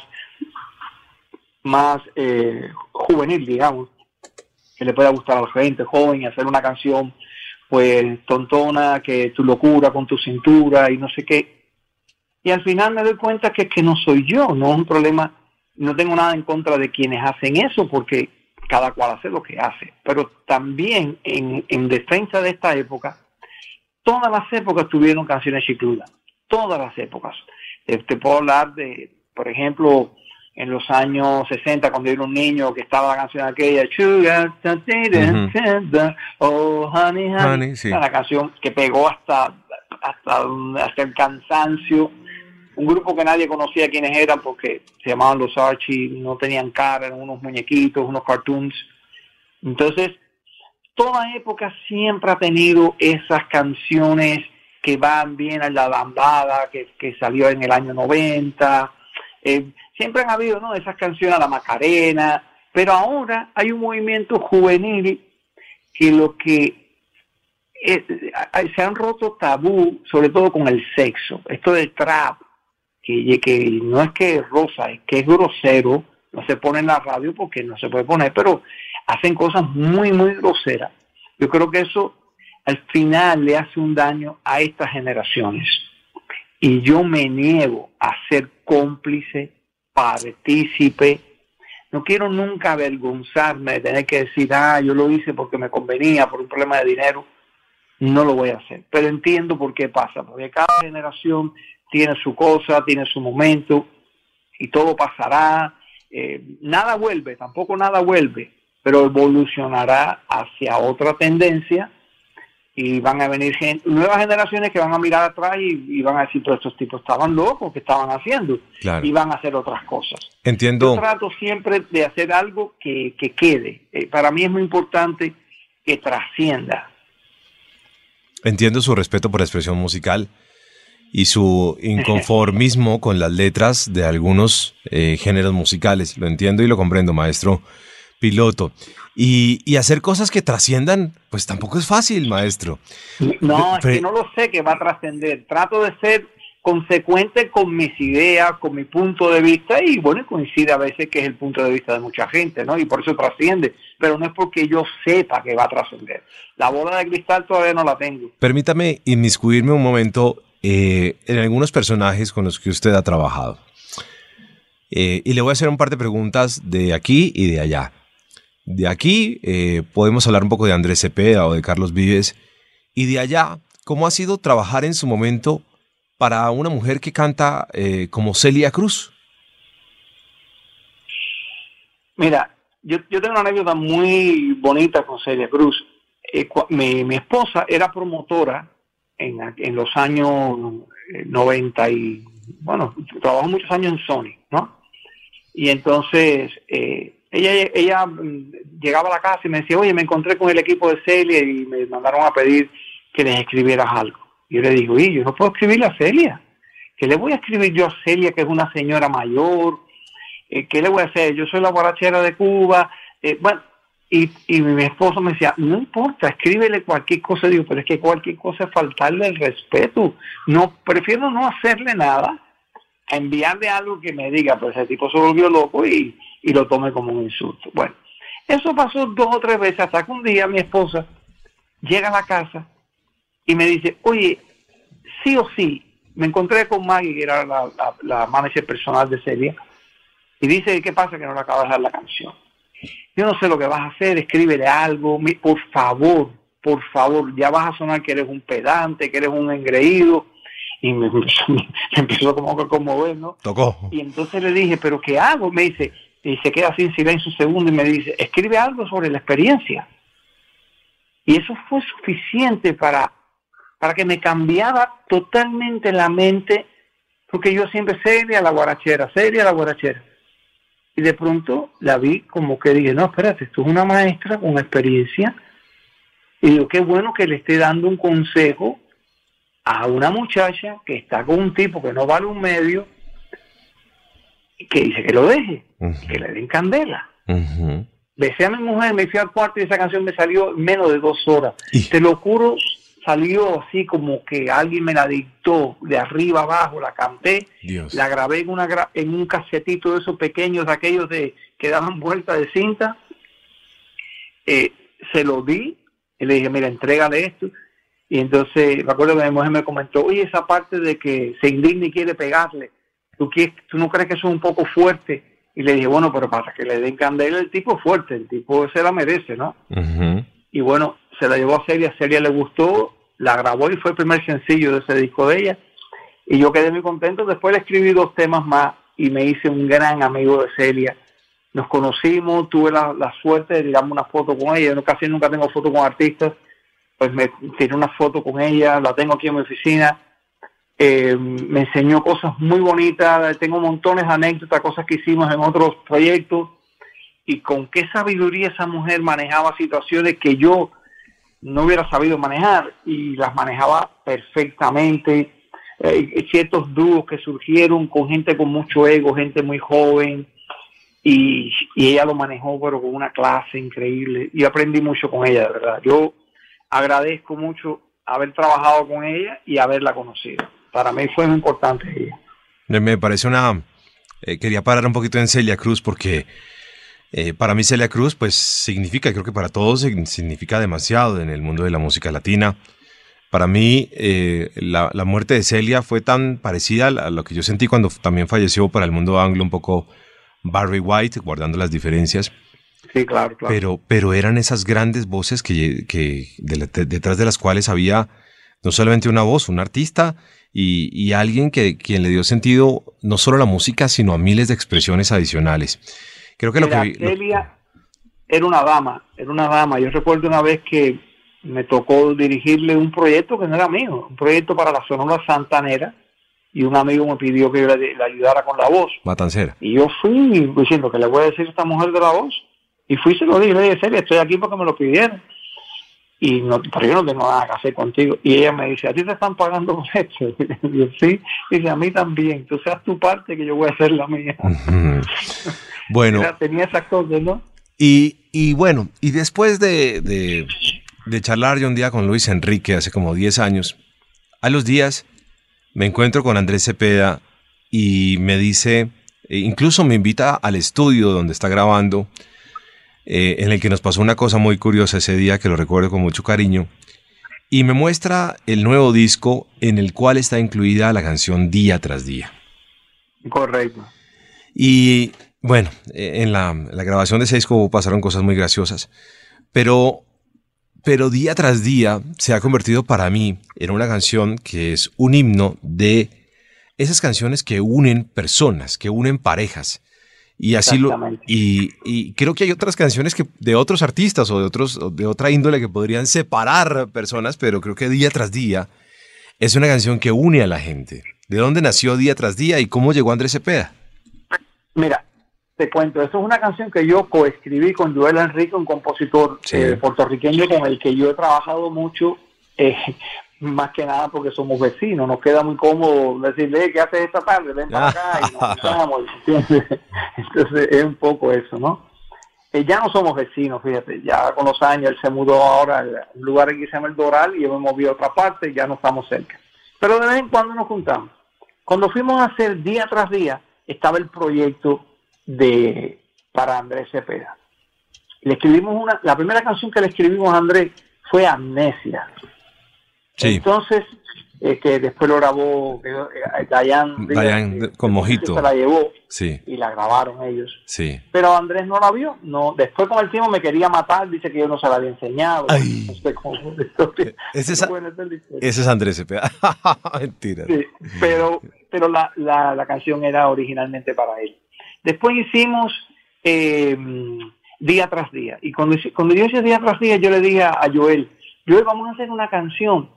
más eh, juvenil, digamos, que le pueda gustar a la gente joven y hacer una canción, pues, tontona, que tu locura con tu cintura y no sé qué. Y al final me doy cuenta que es que no soy yo, no es un problema, no tengo nada en contra de quienes hacen eso, porque cada cual hace lo que hace. Pero también en, defensa de esta época, todas las épocas tuvieron canciones chicludas, todas las épocas. te puedo hablar de, por ejemplo, en los años 60, cuando yo era un niño, que estaba la canción aquella, Sugar, oh honey, honey, la canción que pegó hasta, hasta, hasta el cansancio un grupo que nadie conocía quiénes eran porque se llamaban los Archie, no tenían cara, eran unos muñequitos, unos cartoons. Entonces, toda época siempre ha tenido esas canciones que van bien a la bambada, que, salió en el año 90. Eh, siempre han habido ¿no? esas canciones a la Macarena, pero ahora hay un movimiento juvenil que lo que se han roto tabú, sobre todo con el sexo. Esto del trap, que, no es que es rosa, es que es grosero, no se pone en la radio porque no se puede poner, pero hacen cosas muy, muy groseras. Yo creo que eso al final le hace un daño a estas generaciones. Y yo me niego a ser cómplice, partícipe. No quiero nunca avergonzarme de tener que decir, ah, yo lo hice porque me convenía, por un problema de dinero. No lo voy a hacer. Pero entiendo por qué pasa, porque cada generación tiene su cosa, tiene su momento y todo pasará. Eh, nada vuelve, tampoco nada vuelve, pero evolucionará hacia otra tendencia y van a venir nuevas generaciones que van a mirar atrás y, van a decir, todos estos tipos estaban locos, que estaban haciendo? Y van a hacer otras cosas. Entiendo. Yo trato siempre de hacer algo que, quede. Eh, para mí es muy importante que trascienda. Entiendo su respeto por la expresión musical y su inconformismo con las letras de algunos eh, géneros musicales. Lo entiendo y lo comprendo, maestro piloto. Y, hacer cosas que trasciendan, pues tampoco es fácil, maestro. No, es que no lo sé que va a trascender. Trato de ser consecuente con mis ideas, con mi punto de vista y bueno, coincide a veces que es el punto de vista de mucha gente, ¿no? Y por eso trasciende, pero no es porque yo sepa que va a trascender. La bola de cristal todavía no la tengo. Permítame inmiscuirme un momento eh, en algunos personajes con los que usted ha trabajado. Eh, y le voy a hacer un par de preguntas de aquí y de allá. De aquí eh, podemos hablar un poco de Andrés Cepeda o de Carlos Vives. Y de allá, ¿cómo ha sido trabajar en su momento para una mujer que canta eh, como Celia Cruz? Mira, yo, tengo una anécdota muy bonita con Celia Cruz. Eh, mi, esposa era promotora en, en, los años 90 y, bueno, trabajó muchos años en Sony, ¿no? Y entonces eh, ella, ella mm, llegaba a la casa y me decía, oye, me encontré con el equipo de Celia y me mandaron a pedir que les escribieras algo. Y yo le digo, oye, yo no puedo escribirle a Celia. ¿Qué le voy a escribir yo a Celia, que es una señora mayor? Eh, ¿Qué le voy a hacer? Yo soy la borrachera de Cuba. Eh, bueno, y, y, mi esposo me decía, no importa, escríbele cualquier cosa. Digo, pero es que cualquier cosa es faltarle el respeto. No, prefiero no hacerle nada a enviarle algo que me diga, pues ese tipo se volvió loco y, y lo tome como un insulto. Bueno, eso pasó dos o tres veces hasta que un día mi esposa llega a la casa y me dice, oye, sí o sí, me encontré con Maggie, que era la, la, manager personal de Celia, y dice, ¿qué pasa que no le acabas de dar la canción? Yo no sé lo que vas a hacer, escríbele algo, por favor, por favor, ya vas a sonar que eres un pedante, que eres un engreído, y me, empezó como a conmover, ¿no? Tocó. Y entonces le dije, ¿pero qué hago? Me dice, y se queda así en silencio un segundo y me dice, escribe algo sobre la experiencia. Y eso fue suficiente para para que me cambiara totalmente la mente, porque yo siempre seria la guarachera, seria la guarachera. Y de pronto la vi como que dije, no, espérate, esto es una maestra con experiencia. Y digo, qué bueno que le esté dando un consejo a una muchacha que está con un tipo que no vale un medio, que dice que lo deje, que le den candela. Besé a mi mujer, me fui al cuarto y esa canción me salió en menos de dos horas. Te lo juro salió así como que alguien me la dictó de arriba abajo, la canté, la grabé en, una, en un casetito de esos pequeños, aquellos de, que daban vuelta de cinta, eh, se lo di y le dije, mira, entrégale esto. Y entonces, me acuerdo que mi mujer me comentó, oye, esa parte de que se indigna y quiere pegarle, ¿tú, quieres, ¿tú no crees que eso es un poco fuerte? Y le dije, bueno, pero para que le den candela, el tipo es fuerte, el tipo se la merece, ¿no? Y bueno, se la llevó a Celia, Celia le gustó, la grabó y fue el primer sencillo de ese disco de ella. Y yo quedé muy contento. Después le escribí dos temas más y me hice un gran amigo de Celia. Nos conocimos, tuve la, suerte de tirarme una foto con ella. Yo casi nunca tengo foto con artistas. Pues me tiré una foto con ella, la tengo aquí en mi oficina. Eh, me enseñó cosas muy bonitas, tengo montones de anécdotas, cosas que hicimos en otros proyectos y con qué sabiduría esa mujer manejaba situaciones que yo no hubiera sabido manejar y las manejaba perfectamente. Eh, ciertos dúos que surgieron con gente con mucho ego, gente muy joven, y, ella lo manejó, pero con una clase increíble. Y aprendí mucho con ella, de verdad. Yo agradezco mucho haber trabajado con ella y haberla conocido. Para mí fue muy importante ella. Me parece una... Eh, quería parar un poquito en Celia Cruz porque eh, para mí Celia Cruz, pues significa, creo que para todos significa demasiado en el mundo de la música latina. Para mí, eh, la, muerte de Celia fue tan parecida a lo que yo sentí cuando también falleció para el mundo anglo un poco Barry White, guardando las diferencias. Sí, claro, claro. Pero, pero eran esas grandes voces que, detrás de las cuales había no solamente una voz, un artista y, y alguien que quien le dio sentido no solo a la música, sino a miles de expresiones adicionales. Creo que lo que... Celia era una dama, era una dama. Yo recuerdo una vez que me tocó dirigirle un proyecto que no era mío, un proyecto para la Sonora Santanera, y un amigo me pidió que le, ayudara con la voz. Matancera. Y yo fui diciendo que le voy a decir a esta mujer de la voz. Y fui y se lo dije, le dije, Celia, estoy aquí porque me lo pidieron. Y no, pero yo no tengo nada que hacer contigo. Y ella me dice, ¿a ti te están pagando por esto? Y yo, sí. Y dice, a mí también. Tú seas tu parte que yo voy a hacer la mía. Bueno. tenía esas cosas, ¿no? Y, y bueno, y después de, de, charlar yo un día con Luis Enrique hace como 10 años, a los días me encuentro con Andrés Cepeda y me dice, e incluso me invita al estudio donde está grabando, eh, en el que nos pasó una cosa muy curiosa ese día que lo recuerdo con mucho cariño, y me muestra el nuevo disco en el cual está incluida la canción Día tras Día. Correcto. Y bueno, eh, en la, la grabación de ese disco pasaron cosas muy graciosas, pero pero día tras día se ha convertido para mí en una canción que es un himno de esas canciones que unen personas, que unen parejas. Y así lo y, y, creo que hay otras canciones que de otros artistas o de otros de otra índole que podrían separar personas, pero creo que día tras día es una canción que une a la gente. ¿De dónde nació día tras día y cómo llegó Andrés Cepeda? Mira, te cuento, esto es una canción que yo coescribí con Joel Enrique, un compositor Sí. eh, puertorriqueño con el que yo he trabajado mucho, eh, más que nada porque somos vecinos, nos queda muy cómodo decirle, ¿qué haces esta tarde? Ven para acá y nos juntamos, ¿entiendes? Entonces es un poco eso, ¿no? Eh, ya no somos vecinos, fíjate, ya con los años él se mudó ahora a un lugar que se llama El Doral y yo me moví a otra parte y ya no estamos cerca. Pero de vez en cuando nos juntamos. Cuando fuimos a hacer día tras día, estaba el proyecto de para Andrés Cepeda. Le escribimos una, la primera canción que le escribimos a Andrés fue Amnesia. Sí, Entonces, eh, que después lo grabó eh, Dayan, Dayan, eh, con Mojito. Se la llevó sí, y la grabaron ellos. sí. Pero Andrés no la vio. No, después con el tiempo me quería matar, dice que yo no se la había enseñado. Ay. No sé cómo- esto- Ese es, historia. ese es Andrés. Mentira. Sí, pero pero la, la, la canción era originalmente para él. Después hicimos eh, día tras día. Y cuando, cuando yo hice día tras día, yo le dije a Joel, Joel, vamos a hacer una canción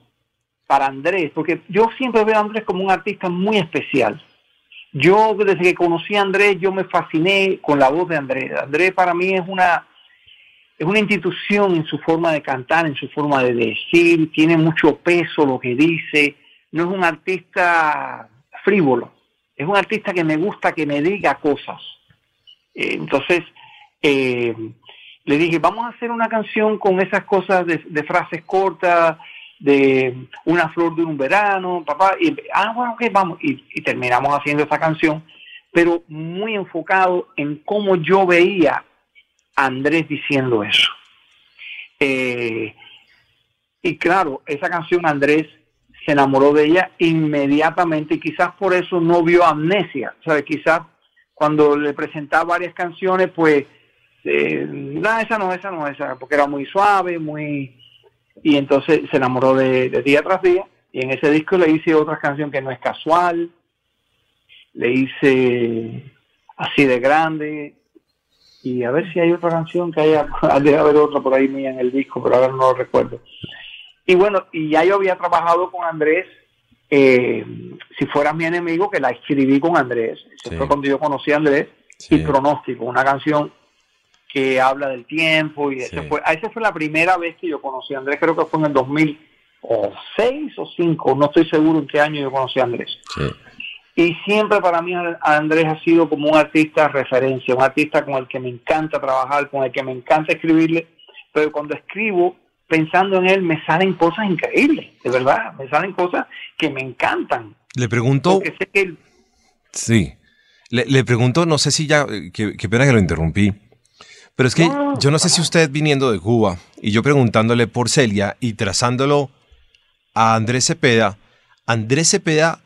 para Andrés, porque yo siempre veo a Andrés como un artista muy especial. Yo desde que conocí a Andrés, yo me fasciné con la voz de Andrés. Andrés para mí es una es una institución en su forma de cantar, en su forma de decir, tiene mucho peso lo que dice, no es un artista frívolo, es un artista que me gusta que me diga cosas. Eh, entonces, eh, le dije, vamos a hacer una canción con esas cosas de, de frases cortas, de una flor de un verano, papá, y, ah, bueno, vamos, y, terminamos haciendo esa canción, pero muy enfocado en cómo yo veía a Andrés diciendo eso. Eh, y claro, esa canción Andrés se enamoró de ella inmediatamente y quizás por eso no vio amnesia. Sea, quizás cuando le presentaba varias canciones, pues, eh, no, esa no, esa no, esa, porque era muy suave, muy... Y entonces se enamoró de, de día tras día. Y en ese disco le hice otra canción que no es casual. Le hice así de grande. Y a ver si hay otra canción que haya, debe haber otra por ahí mía en el disco, pero ahora no lo recuerdo. Y bueno, y ya yo había trabajado con Andrés, eh, si fuera mi enemigo, que la escribí con Andrés. Eso Sí. fue cuando yo conocí a Andrés. Sí. Y Pronóstico, una canción que habla del tiempo. Y ese Sí. fue, esa fue la primera vez que yo conocí a Andrés, creo que fue en el 2006 o 5, no estoy seguro en qué año yo conocí a Andrés. Sí. Y siempre para mí Andrés ha sido como un artista referencia, un artista con el que me encanta trabajar, con el que me encanta escribirle, pero cuando escribo pensando en él me salen cosas increíbles, de verdad, me salen cosas que me encantan, Le pregunto, porque sé que él, sí, le, le pregunto, no sé si ya, eh, qué, qué pena que lo interrumpí, pero es que No, yo no sé si usted viniendo de Cuba y yo preguntándole por Celia y trazándolo a Andrés Cepeda, Andrés Cepeda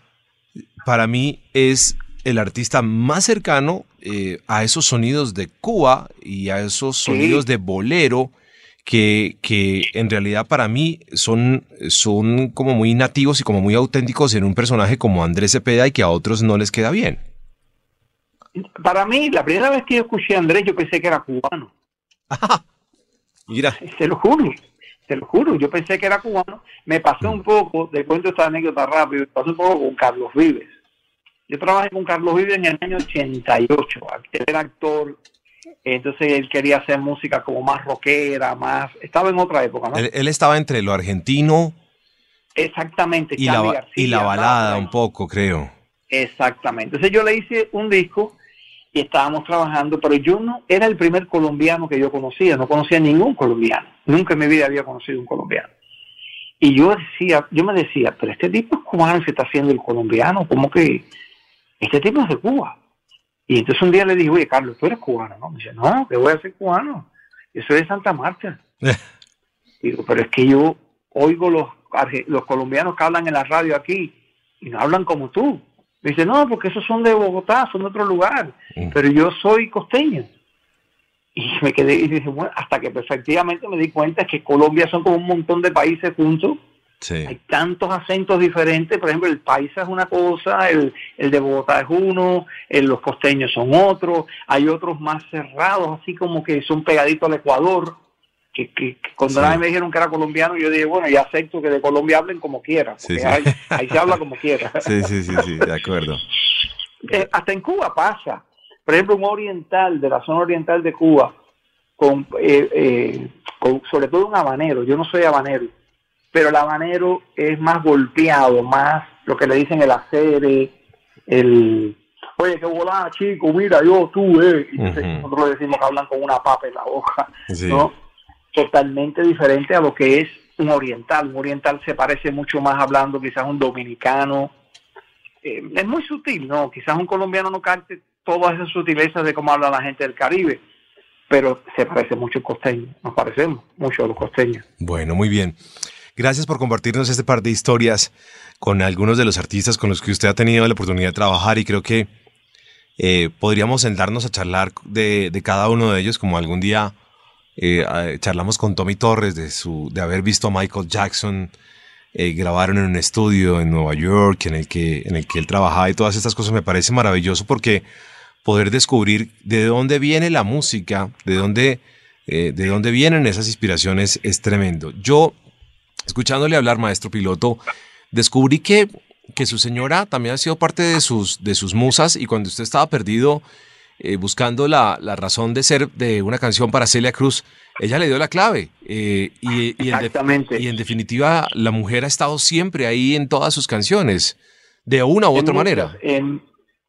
para mí es el artista más cercano eh, a esos sonidos de Cuba y a esos Sí. sonidos de bolero que, que en realidad para mí son, son como muy nativos y como muy auténticos en un personaje como Andrés Cepeda y que a otros no les queda bien. Para mí la primera vez que yo escuché a Andrés yo pensé que era cubano, Mira, te lo juro, te lo juro, yo pensé que era cubano, me pasó un poco, te cuento esta anécdota rápido, me pasó un poco con Carlos Vives. Yo trabajé con Carlos Vives en el año 88, él era actor, entonces él quería hacer música como más rockera, más, estaba en otra época, ¿no? él, él estaba entre lo argentino Exactamente. y la, García, y balada un poco, creo. Exactamente. Entonces yo le hice un disco y estábamos trabajando, pero yo no era el primer colombiano que yo conocía, no conocía ningún colombiano. Nunca en mi vida había conocido un colombiano. Y yo decía, yo me decía, pero este tipo es cubano se está haciendo el colombiano, ¿cómo que este tipo es de Cuba? Y entonces un día le dije, oye, Carlos, tú eres cubano, ¿no? Me dice, no, que voy a ser cubano. Yo soy de Santa Marta. Digo, pero es que yo oigo los, los colombianos que hablan en la radio aquí y no hablan como tú. Dice, no, porque esos son de Bogotá, son de otro lugar, mm. pero yo soy costeño. Y me quedé y dije, bueno, hasta que efectivamente me di cuenta que Colombia son como un montón de países juntos. Hay tantos acentos diferentes, por ejemplo, el paisa es una cosa, el, el de Bogotá es uno, los costeños son otros, hay otros más cerrados, así como que son pegaditos al Ecuador que, cuando me dijeron que era colombiano, yo dije, bueno, ya acepto que de Colombia hablen como quieran, ahí, se habla como quiera. Sí, sí, sí, sí, de acuerdo. Eh, hasta en Cuba pasa. Por ejemplo, un oriental de la zona oriental de Cuba, con, eh, eh, sobre todo un habanero, yo no soy habanero, pero el habanero es más golpeado, más lo que le dicen el acere, el... Oye, qué volada, chico, mira, yo, tú, eh. Y nosotros le decimos que hablan con una papa en la boca, ¿no? Totalmente diferente a lo que es un oriental. Un oriental se parece mucho más hablando quizás un dominicano. Eh, es muy sutil, ¿no? Quizás un colombiano no cante todas esas sutilezas de cómo habla la gente del Caribe, pero se parece mucho al costeño. Nos parecemos mucho a los costeños. Bueno, muy bien. Gracias por compartirnos este par de historias con algunos de los artistas con los que usted ha tenido la oportunidad de trabajar y creo que eh, podríamos sentarnos a charlar de, de cada uno de ellos como algún día eh, charlamos con Tommy Torres de, su, de haber visto a Michael Jackson. Eh, grabaron en un estudio en Nueva York en el, que, en el que él trabajaba y todas estas cosas me parece maravilloso porque poder descubrir de dónde viene la música, de dónde, eh, de dónde vienen esas inspiraciones es tremendo. Yo, escuchándole hablar, maestro piloto, descubrí que, que su señora también ha sido parte de sus, de sus musas y cuando usted estaba perdido eh, buscando la, razón de ser de una canción para Celia Cruz, ella le dio la clave. Eh, y, Exactamente. En y en definitiva, la mujer ha estado siempre ahí en todas sus canciones, de una u otra manera.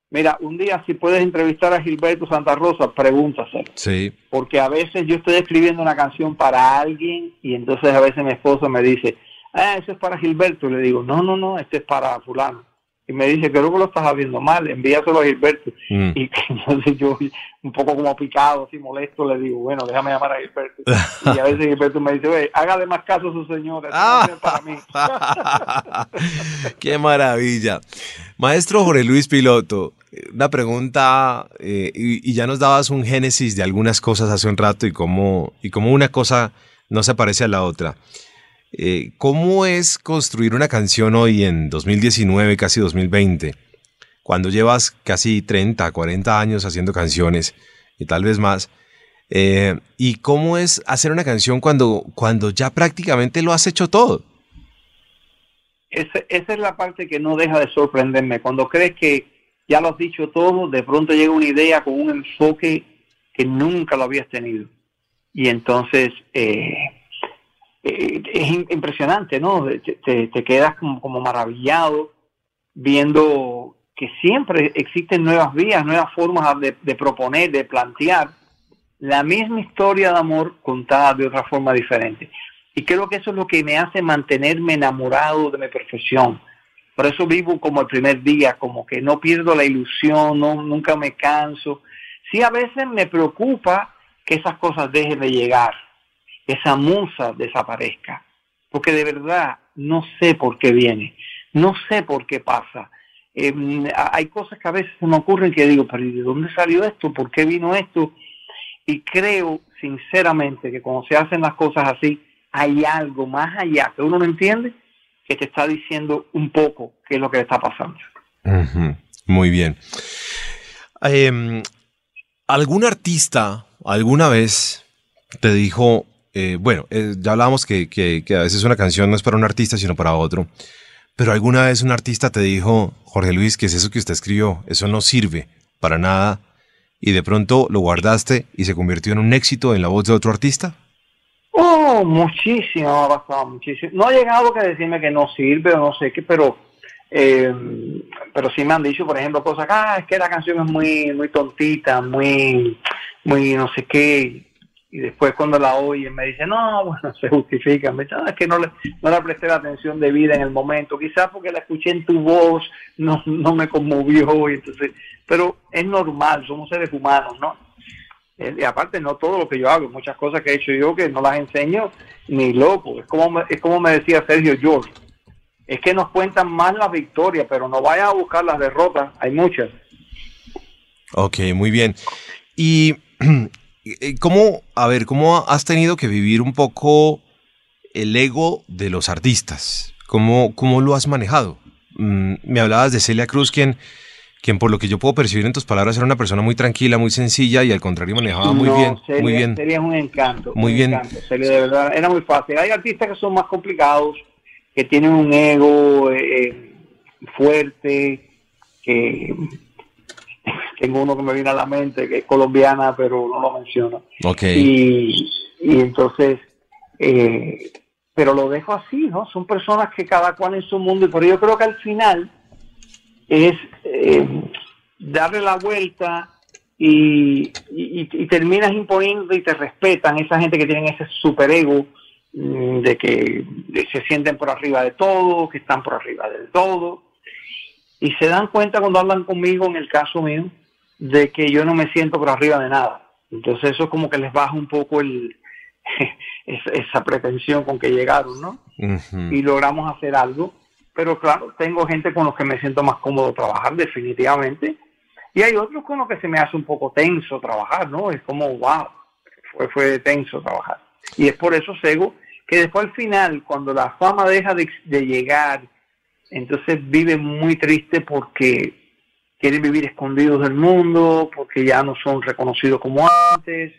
mira, un día si puedes entrevistar a Gilberto Santa Rosa, pregúntaselo. Sí. Porque a veces yo estoy escribiendo una canción para alguien y entonces a veces mi esposo me dice, ah, eso es para Gilberto. le digo, no, no, no, este es para fulano y me dice, creo que lo estás viendo mal, envíaselo a Gilberto. Mm. Y entonces yo, un poco como picado, así molesto, le digo, bueno, déjame llamar a Gilberto. y a veces Gilberto me dice, oye, hágale más caso a su señora, ah. para mí. Qué maravilla. Maestro Jorge Luis Piloto, una pregunta, eh, y, ya nos dabas un génesis de algunas cosas hace un rato y cómo, y cómo una cosa no se parece a la otra. Eh, ¿Cómo es construir una canción hoy en 2019, casi 2020, cuando llevas casi 30, 40 años haciendo canciones y tal vez más? Eh, ¿Y cómo es hacer una canción cuando, cuando ya prácticamente lo has hecho todo? esa es la parte que no deja de sorprenderme. Cuando crees que ya lo has dicho todo, de pronto llega una idea con un enfoque que nunca lo habías tenido. Y entonces eh, eh, es impresionante, ¿no? Te, quedas como, maravillado viendo que siempre existen nuevas vías, nuevas formas de, proponer, de plantear la misma historia de amor contada de otra forma diferente. Y creo que eso es lo que me hace mantenerme enamorado de mi profesión. Por eso vivo como el primer día, como que no pierdo la ilusión, nunca me canso. Sí, a veces me preocupa que esas cosas dejen de llegar, esa musa desaparezca. Porque de verdad no sé por qué viene, no sé por qué pasa. Em, hay cosas que a veces se me ocurren que digo, pero ¿de dónde salió esto? ¿Por qué vino esto? Y creo sinceramente que cuando se hacen las cosas así, hay algo más allá que uno no entiende que te está diciendo un poco qué es lo que le está pasando. Muy bien. Em, ¿Algún artista alguna vez te dijo, eh, bueno, eh, ya hablábamos que, a veces una canción no es para un artista, sino para otro. Pero alguna vez un artista te dijo, Jorge Luis, ¿qué es eso que usted escribió? Eso no sirve para nada. Y de pronto lo guardaste y se convirtió en un éxito en la voz de otro artista. Oh, muchísimo, ha pasado muchísimo. No ha llegado que decirme que no sirve o no sé qué, pero eh, pero sí me han dicho, por ejemplo, cosas, ah, es que la canción es muy, muy tontita, muy, muy no sé qué y después cuando la oyen me dice, no, bueno, se justifica. Me dice, "No, es que no le, no le presté la atención debida en el momento, quizás porque la escuché en tu voz, no, no me conmovió, y entonces, pero es normal, somos seres humanos, ¿no? Eh, Y aparte, no todo lo que yo hago, muchas cosas que he hecho yo que no las enseño ni loco. Es como, me- es como me decía Sergio George, es que nos cuentan más las victorias, pero no vayan a buscar las derrotas, hay muchas. Ok, muy bien. Y cómo, a ver, ¿cómo has tenido que vivir un poco el ego de los artistas? ¿Cómo, cómo lo has manejado? Mm, me hablabas de Celia Cruz, quien, quien por lo que yo puedo percibir en tus palabras era una persona muy tranquila, muy sencilla y al contrario manejaba muy No, bien, Celia, muy bien. Celia es un encanto. Muy un bien. encanto. Celia, de verdad, era muy fácil. Hay artistas que son más complicados, que tienen un ego eh, fuerte, que tengo uno que me viene a la mente, que es colombiana, pero no lo menciono. Ok, Y, y entonces, eh, pero lo dejo así, ¿no? Son personas que cada cual en su mundo, pero yo creo que al final es eh, darle la vuelta y, y, y terminas imponiendo y te respetan esa gente que tienen ese superego mm, de que se sienten por arriba de todo, que están por arriba del todo y se dan cuenta cuando hablan conmigo, en el caso mío, de que yo no me siento por arriba de nada. Entonces eso como que les baja un poco el esa, pretensión con que llegaron, ¿no? Y logramos hacer algo. Pero claro, tengo gente con los que me siento más cómodo trabajar, definitivamente. Y hay otros con los que se me hace un poco tenso trabajar, ¿no? Es como, wow, fue, fue tenso trabajar. Y es por eso, Sego, que después al final, cuando la fama deja de, de llegar, entonces vive muy triste porque quieren vivir escondidos del mundo, porque ya no son reconocidos como antes.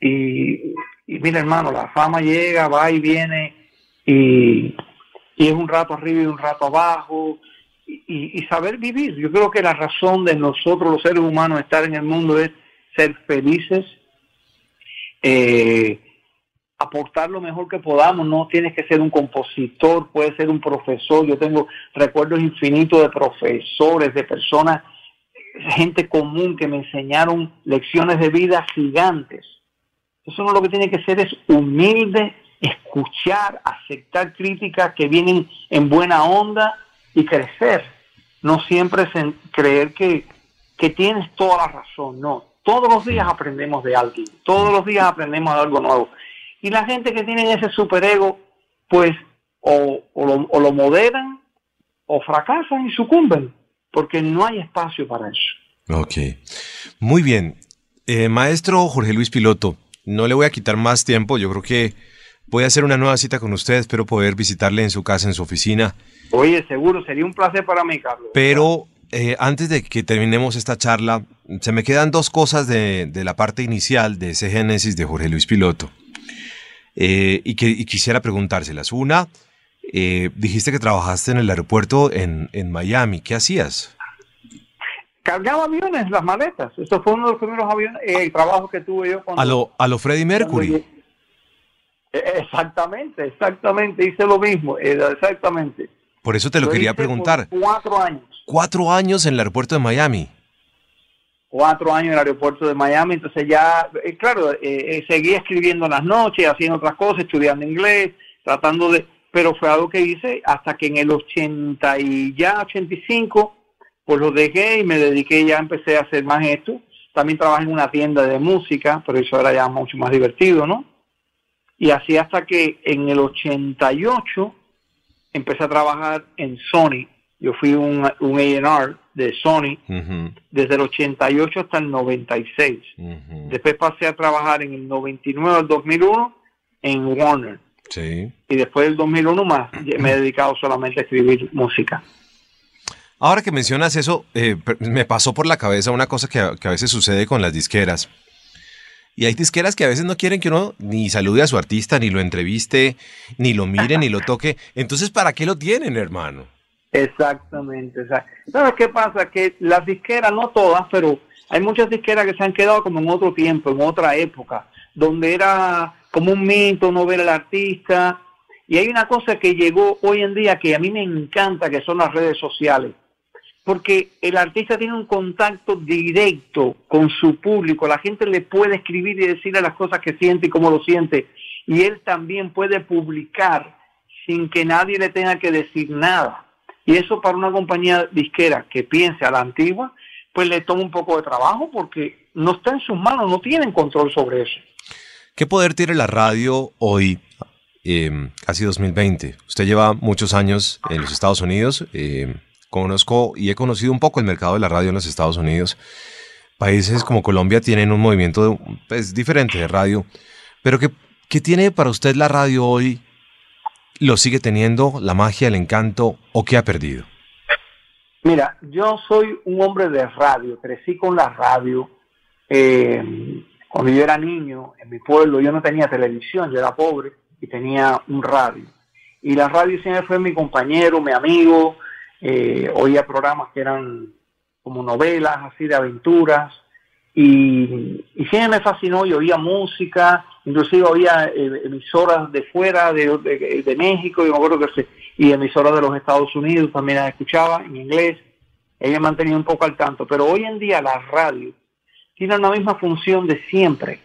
Y, mira, hermano, la fama llega, va y viene, y, y es un rato arriba y un rato abajo. Y, y- y saber vivir. Yo creo que la razón de nosotros, los seres humanos, estar en el mundo es ser felices, eh, aportar lo mejor que podamos. No tienes que ser un compositor, puedes ser un profesor. Yo tengo recuerdos infinitos de profesores, de personas, gente común que me enseñaron lecciones de vida gigantes. Eso no lo que tiene que ser es humilde, escuchar, aceptar críticas que vienen en buena onda y crecer. No siempre creer que, que tienes toda la razón, no. Todos los días aprendemos de alguien, todos los días aprendemos de algo nuevo. Y la gente que tiene ese superego, pues o, o, lo, o lo moderan o fracasan y sucumben, porque no hay espacio para eso. ok. Muy bien. Eh, maestro Jorge Luis Piloto, no le voy a quitar más tiempo, yo creo que voy a hacer una nueva cita con usted, espero poder visitarle en su casa, en su oficina. Oye, seguro, sería un placer para mí, Carlos. Pero eh, antes de que terminemos esta charla, se me quedan dos cosas de, de la parte inicial de ese génesis de Jorge Luis Piloto. Eh, y, que, y quisiera preguntárselas. Una, eh, dijiste que trabajaste en el aeropuerto en, en Miami. ¿Qué hacías? Cargaba aviones, las maletas. Eso fue uno de los primeros aviones, eh, el trabajo que tuve yo cuando... A lo, a lo Freddie Mercury. Eh, Exactamente, exactamente, hice lo mismo, exactamente. Por eso te lo Lo quería preguntar. Cuatro años, Cuatro años en el aeropuerto de Miami. Cuatro años en el aeropuerto de Miami, entonces ya, eh, claro, eh, eh, seguía escribiendo en las noches, haciendo otras cosas, estudiando inglés, tratando de, pero fue algo que hice hasta que en el 80 y ya 85, pues lo dejé y me dediqué, ya empecé a hacer más esto. También trabajé en una tienda de música, pero eso era ya mucho más divertido, ¿no? Y así hasta que en el 88 empecé a trabajar en Sony. Yo fui un, un A&R de Sony desde el 88 hasta el 96. ujú. Después pasé a trabajar en el 99 al 2001 en Warner. Sí. Y después del 2001 más me he dedicado solamente a escribir música. Ahora que mencionas eso, eh, me pasó por la cabeza una cosa que, a- que a veces sucede con las disqueras. Y hay disqueras que a veces no quieren que uno ni salude a su artista, ni lo entreviste, ni lo mire, ni lo toque. Entonces, ¿para qué lo tienen, hermano? Exactamente. exact- ¿Sabes qué pasa? Que las disqueras, no todas, pero hay muchas disqueras que se han quedado como en otro tiempo, en otra época, donde era como un mito no ver al artista. Y hay una cosa que llegó hoy en día que a mí me encanta, que son las redes sociales. porque el artista tiene un contacto directo con su público, la gente le puede escribir y decirle las cosas que siente y cómo lo siente, y él también puede publicar sin que nadie le tenga que decir nada. Y eso para una compañía disquera que piense a la antigua, pues le toma un poco de trabajo porque no está en sus manos, no tienen control sobre eso. ¿Qué poder tiene la radio hoy, eh, casi 2020? Usted lleva muchos años en los Estados Unidos, eh, conozco y he conocido un poco el mercado de la radio en los Estados Unidos. Países como Colombia tienen un movimiento pues, diferente de radio, pero ¿qué, ¿qué tiene para usted la radio hoy lo sigue teniendo, la magia, el encanto o qué ha perdido? Mira, yo soy un hombre de radio, crecí con la radio. Eh, cuando yo era niño, en mi pueblo, yo no tenía televisión, yo era pobre y tenía un radio. Y la radio siempre fue mi compañero, mi amigo. Eh, oía programas que eran como novelas, así de aventuras. Y, y siempre me fascinó, yo oía música, inclusive había eh, emisoras de fuera de, de, México, y me acuerdo que se, y emisoras de los Estados Unidos también las escuchaba en inglés, ella mantenía un poco al tanto, pero hoy en día la radio tiene la misma función de siempre,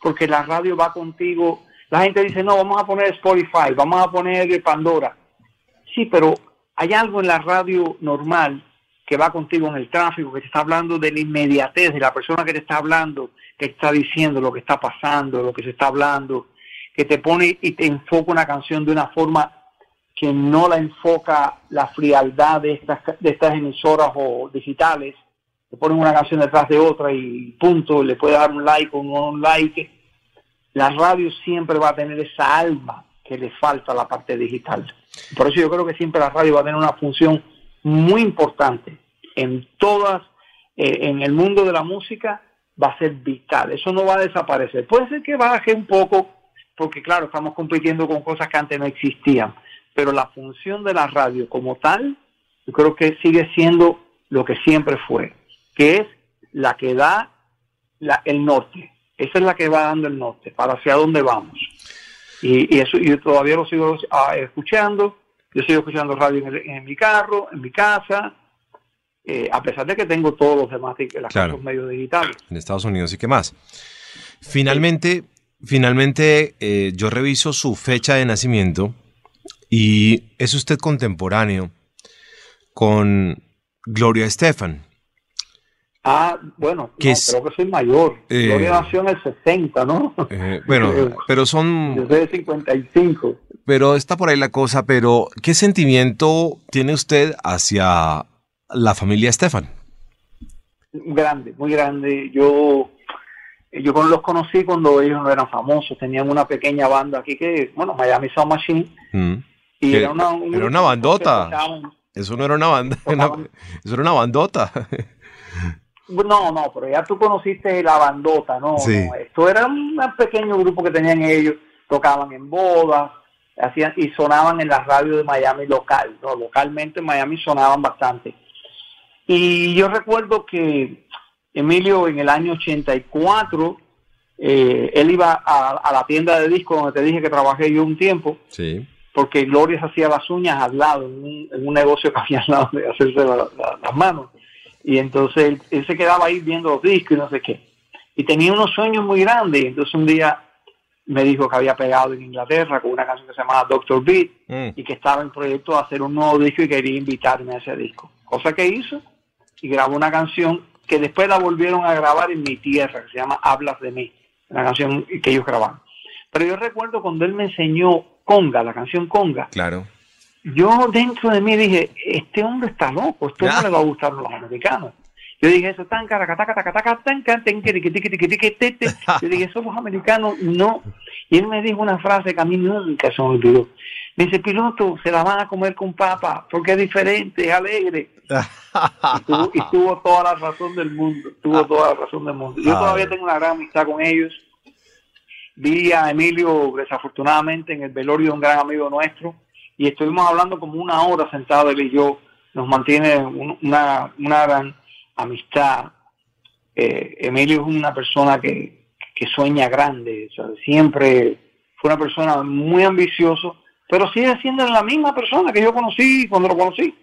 porque la radio va contigo, la gente dice, no, vamos a poner Spotify, vamos a poner Pandora, sí, pero hay algo en la radio normal que va contigo en el tráfico, que te está hablando de la inmediatez, de la persona que te está hablando, que está diciendo lo que está pasando, lo que se está hablando, que te pone y te enfoca una canción de una forma que no la enfoca la frialdad de estas, de estas emisoras o digitales, te ponen una canción detrás de otra y punto, le puede dar un like o no un like. La radio siempre va a tener esa alma que le falta a la parte digital. Por eso yo creo que siempre la radio va a tener una función muy importante en todas, eh, en el mundo de la música, va a ser vital. Eso no va a desaparecer. Puede ser que baje un poco, porque claro, estamos compitiendo con cosas que antes no existían, pero la función de la radio como tal, yo creo que sigue siendo lo que siempre fue, que es la que da la, el norte. Esa es la que va dando el norte, para hacia dónde vamos. Y, y eso yo todavía lo sigo ah, escuchando. Yo sigo escuchando radio en, el, en mi carro, en mi casa, eh, a pesar de que tengo todos los demás las Claro. medios digitales. En Estados Unidos y qué más. Finalmente, finalmente eh, yo reviso su fecha de nacimiento y es usted contemporáneo con Gloria Estefan. Ah, bueno, ¿Qué no, es? creo que soy mayor. Eh, Gloria nació en el 60, ¿no? Eh, bueno, pero Yo son, soy de 55. pero está por ahí la cosa, pero ¿qué sentimiento tiene usted hacia la familia Estefan? Grande, muy grande. Yo, yo los conocí cuando ellos no eran famosos. Tenían una pequeña banda aquí que, bueno, Miami Sound Machine. Mm. Y era una, un era una bandota. Eso no era una banda, una- eso era una bandota. No, no, pero ya tú conociste la bandota, ¿no? Sí. no, Esto era un pequeño grupo que tenían ellos, tocaban en bodas, hacían y sonaban en la radio de Miami local, ¿no? Localmente en Miami sonaban bastante. Y yo recuerdo que Emilio en el año 84, eh, él iba a, a la tienda de discos donde te dije que trabajé yo un tiempo, Sí. porque Gloria se hacía las uñas al lado, en un, en un negocio que había al lado de hacerse la- la- las manos. Y entonces él, él se quedaba ahí viendo los discos y no sé qué. Y tenía unos sueños muy grandes. Y entonces un día me dijo que había pegado en Inglaterra con una canción que se llamaba Doctor Beat Mm. y que estaba en proyecto de hacer un nuevo disco y quería invitarme a ese disco. Cosa que hizo y grabó una canción que después la volvieron a grabar en mi tierra, que se llama Hablas de mí, una canción que ellos grabaron. Pero yo recuerdo cuando él me enseñó Conga, la canción Conga, Claro. Yo dentro de mí dije, este hombre está loco, esto no le va a gustar a los americanos. Yo dije eso, tan. Yo dije, eso los americanos no. Y él me dijo una frase que a mí nunca se me olvidó. Me dice, piloto, se la van a comer con papa, porque es diferente, es alegre. Y tuvo, y tuvo toda la razón del mundo, tuvo toda la razón del mundo. Yo Ah. todavía tengo una gran amistad con ellos. Vi a Emilio, desafortunadamente, en el velorio de un gran amigo nuestro, y estuvimos hablando como una hora sentado él y yo. Nos mantiene un- una, una gran amistad. Eh, Emilio es una persona que, que sueña grande, siempre fue una persona muy ambicioso, pero sigue siendo la misma persona que yo conocí cuando lo conocí.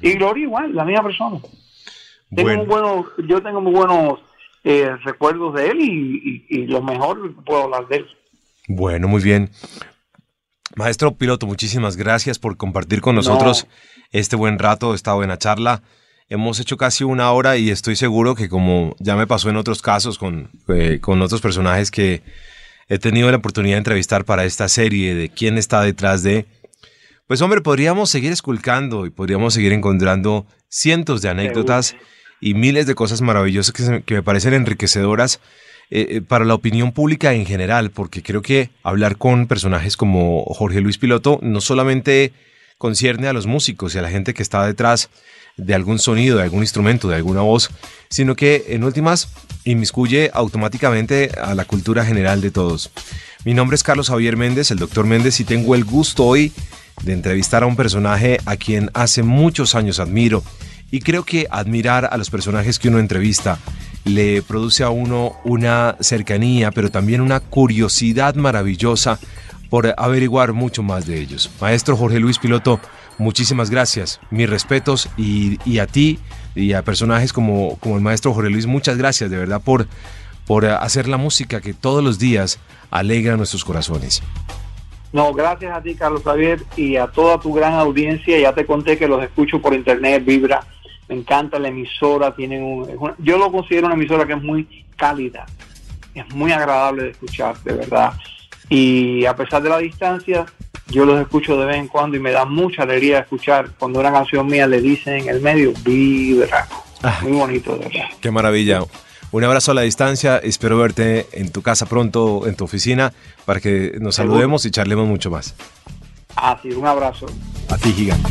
Y Gloria igual, la misma persona. Tengo muy bueno, yo tengo muy buenos eh, recuerdos de él y, lo mejor puedo hablar de él. Bueno, muy bien. Maestro piloto, muchísimas gracias por compartir con nosotros este buen rato, esta buena charla. Hemos hecho casi una hora y estoy seguro que como ya me pasó en otros casos con, eh, con otros personajes que he tenido la oportunidad de entrevistar para esta serie de quién está detrás de, pues hombre, podríamos seguir esculcando y podríamos seguir encontrando cientos de anécdotas y miles de cosas maravillosas que, me parecen enriquecedoras eh, eh, para la opinión pública en general, porque creo que hablar con personajes como Jorge Luis Piloto no solamente concierne a los músicos y a la gente que está detrás de algún sonido, de algún instrumento, de alguna voz, sino que en últimas inmiscuye automáticamente a la cultura general de todos. Mi nombre es Carlos Javier Méndez, el doctor Méndez, y tengo el gusto hoy de entrevistar a un personaje a quien hace muchos años admiro. Y creo que admirar a los personajes que uno entrevista le produce a uno una cercanía, pero también una curiosidad maravillosa por averiguar mucho más de ellos. Maestro Jorge Luis Piloto, muchísimas gracias. Mis respetos y, a ti y a personajes como, como el maestro Jorge Luis, muchas gracias de verdad por, por hacer la música que todos los días alegra nuestros corazones. No, gracias a ti, Carlos Javier, y a toda tu gran audiencia. Ya te conté que los escucho por internet, Vibra. Me encanta la emisora. Tienen un, yo lo considero una emisora que es muy cálida. Es muy agradable de escuchar, de verdad. Y a pesar de la distancia, yo los escucho de vez en cuando y me da mucha alegría escuchar cuando una canción mía le dicen en el medio, vibra. Ah. Muy bonito, de verdad. Qué maravilla. Un abrazo a la distancia. Espero verte en tu casa pronto, en tu oficina, para que nos saludemos y charlemos mucho más. Así, un abrazo. A ti, gigante.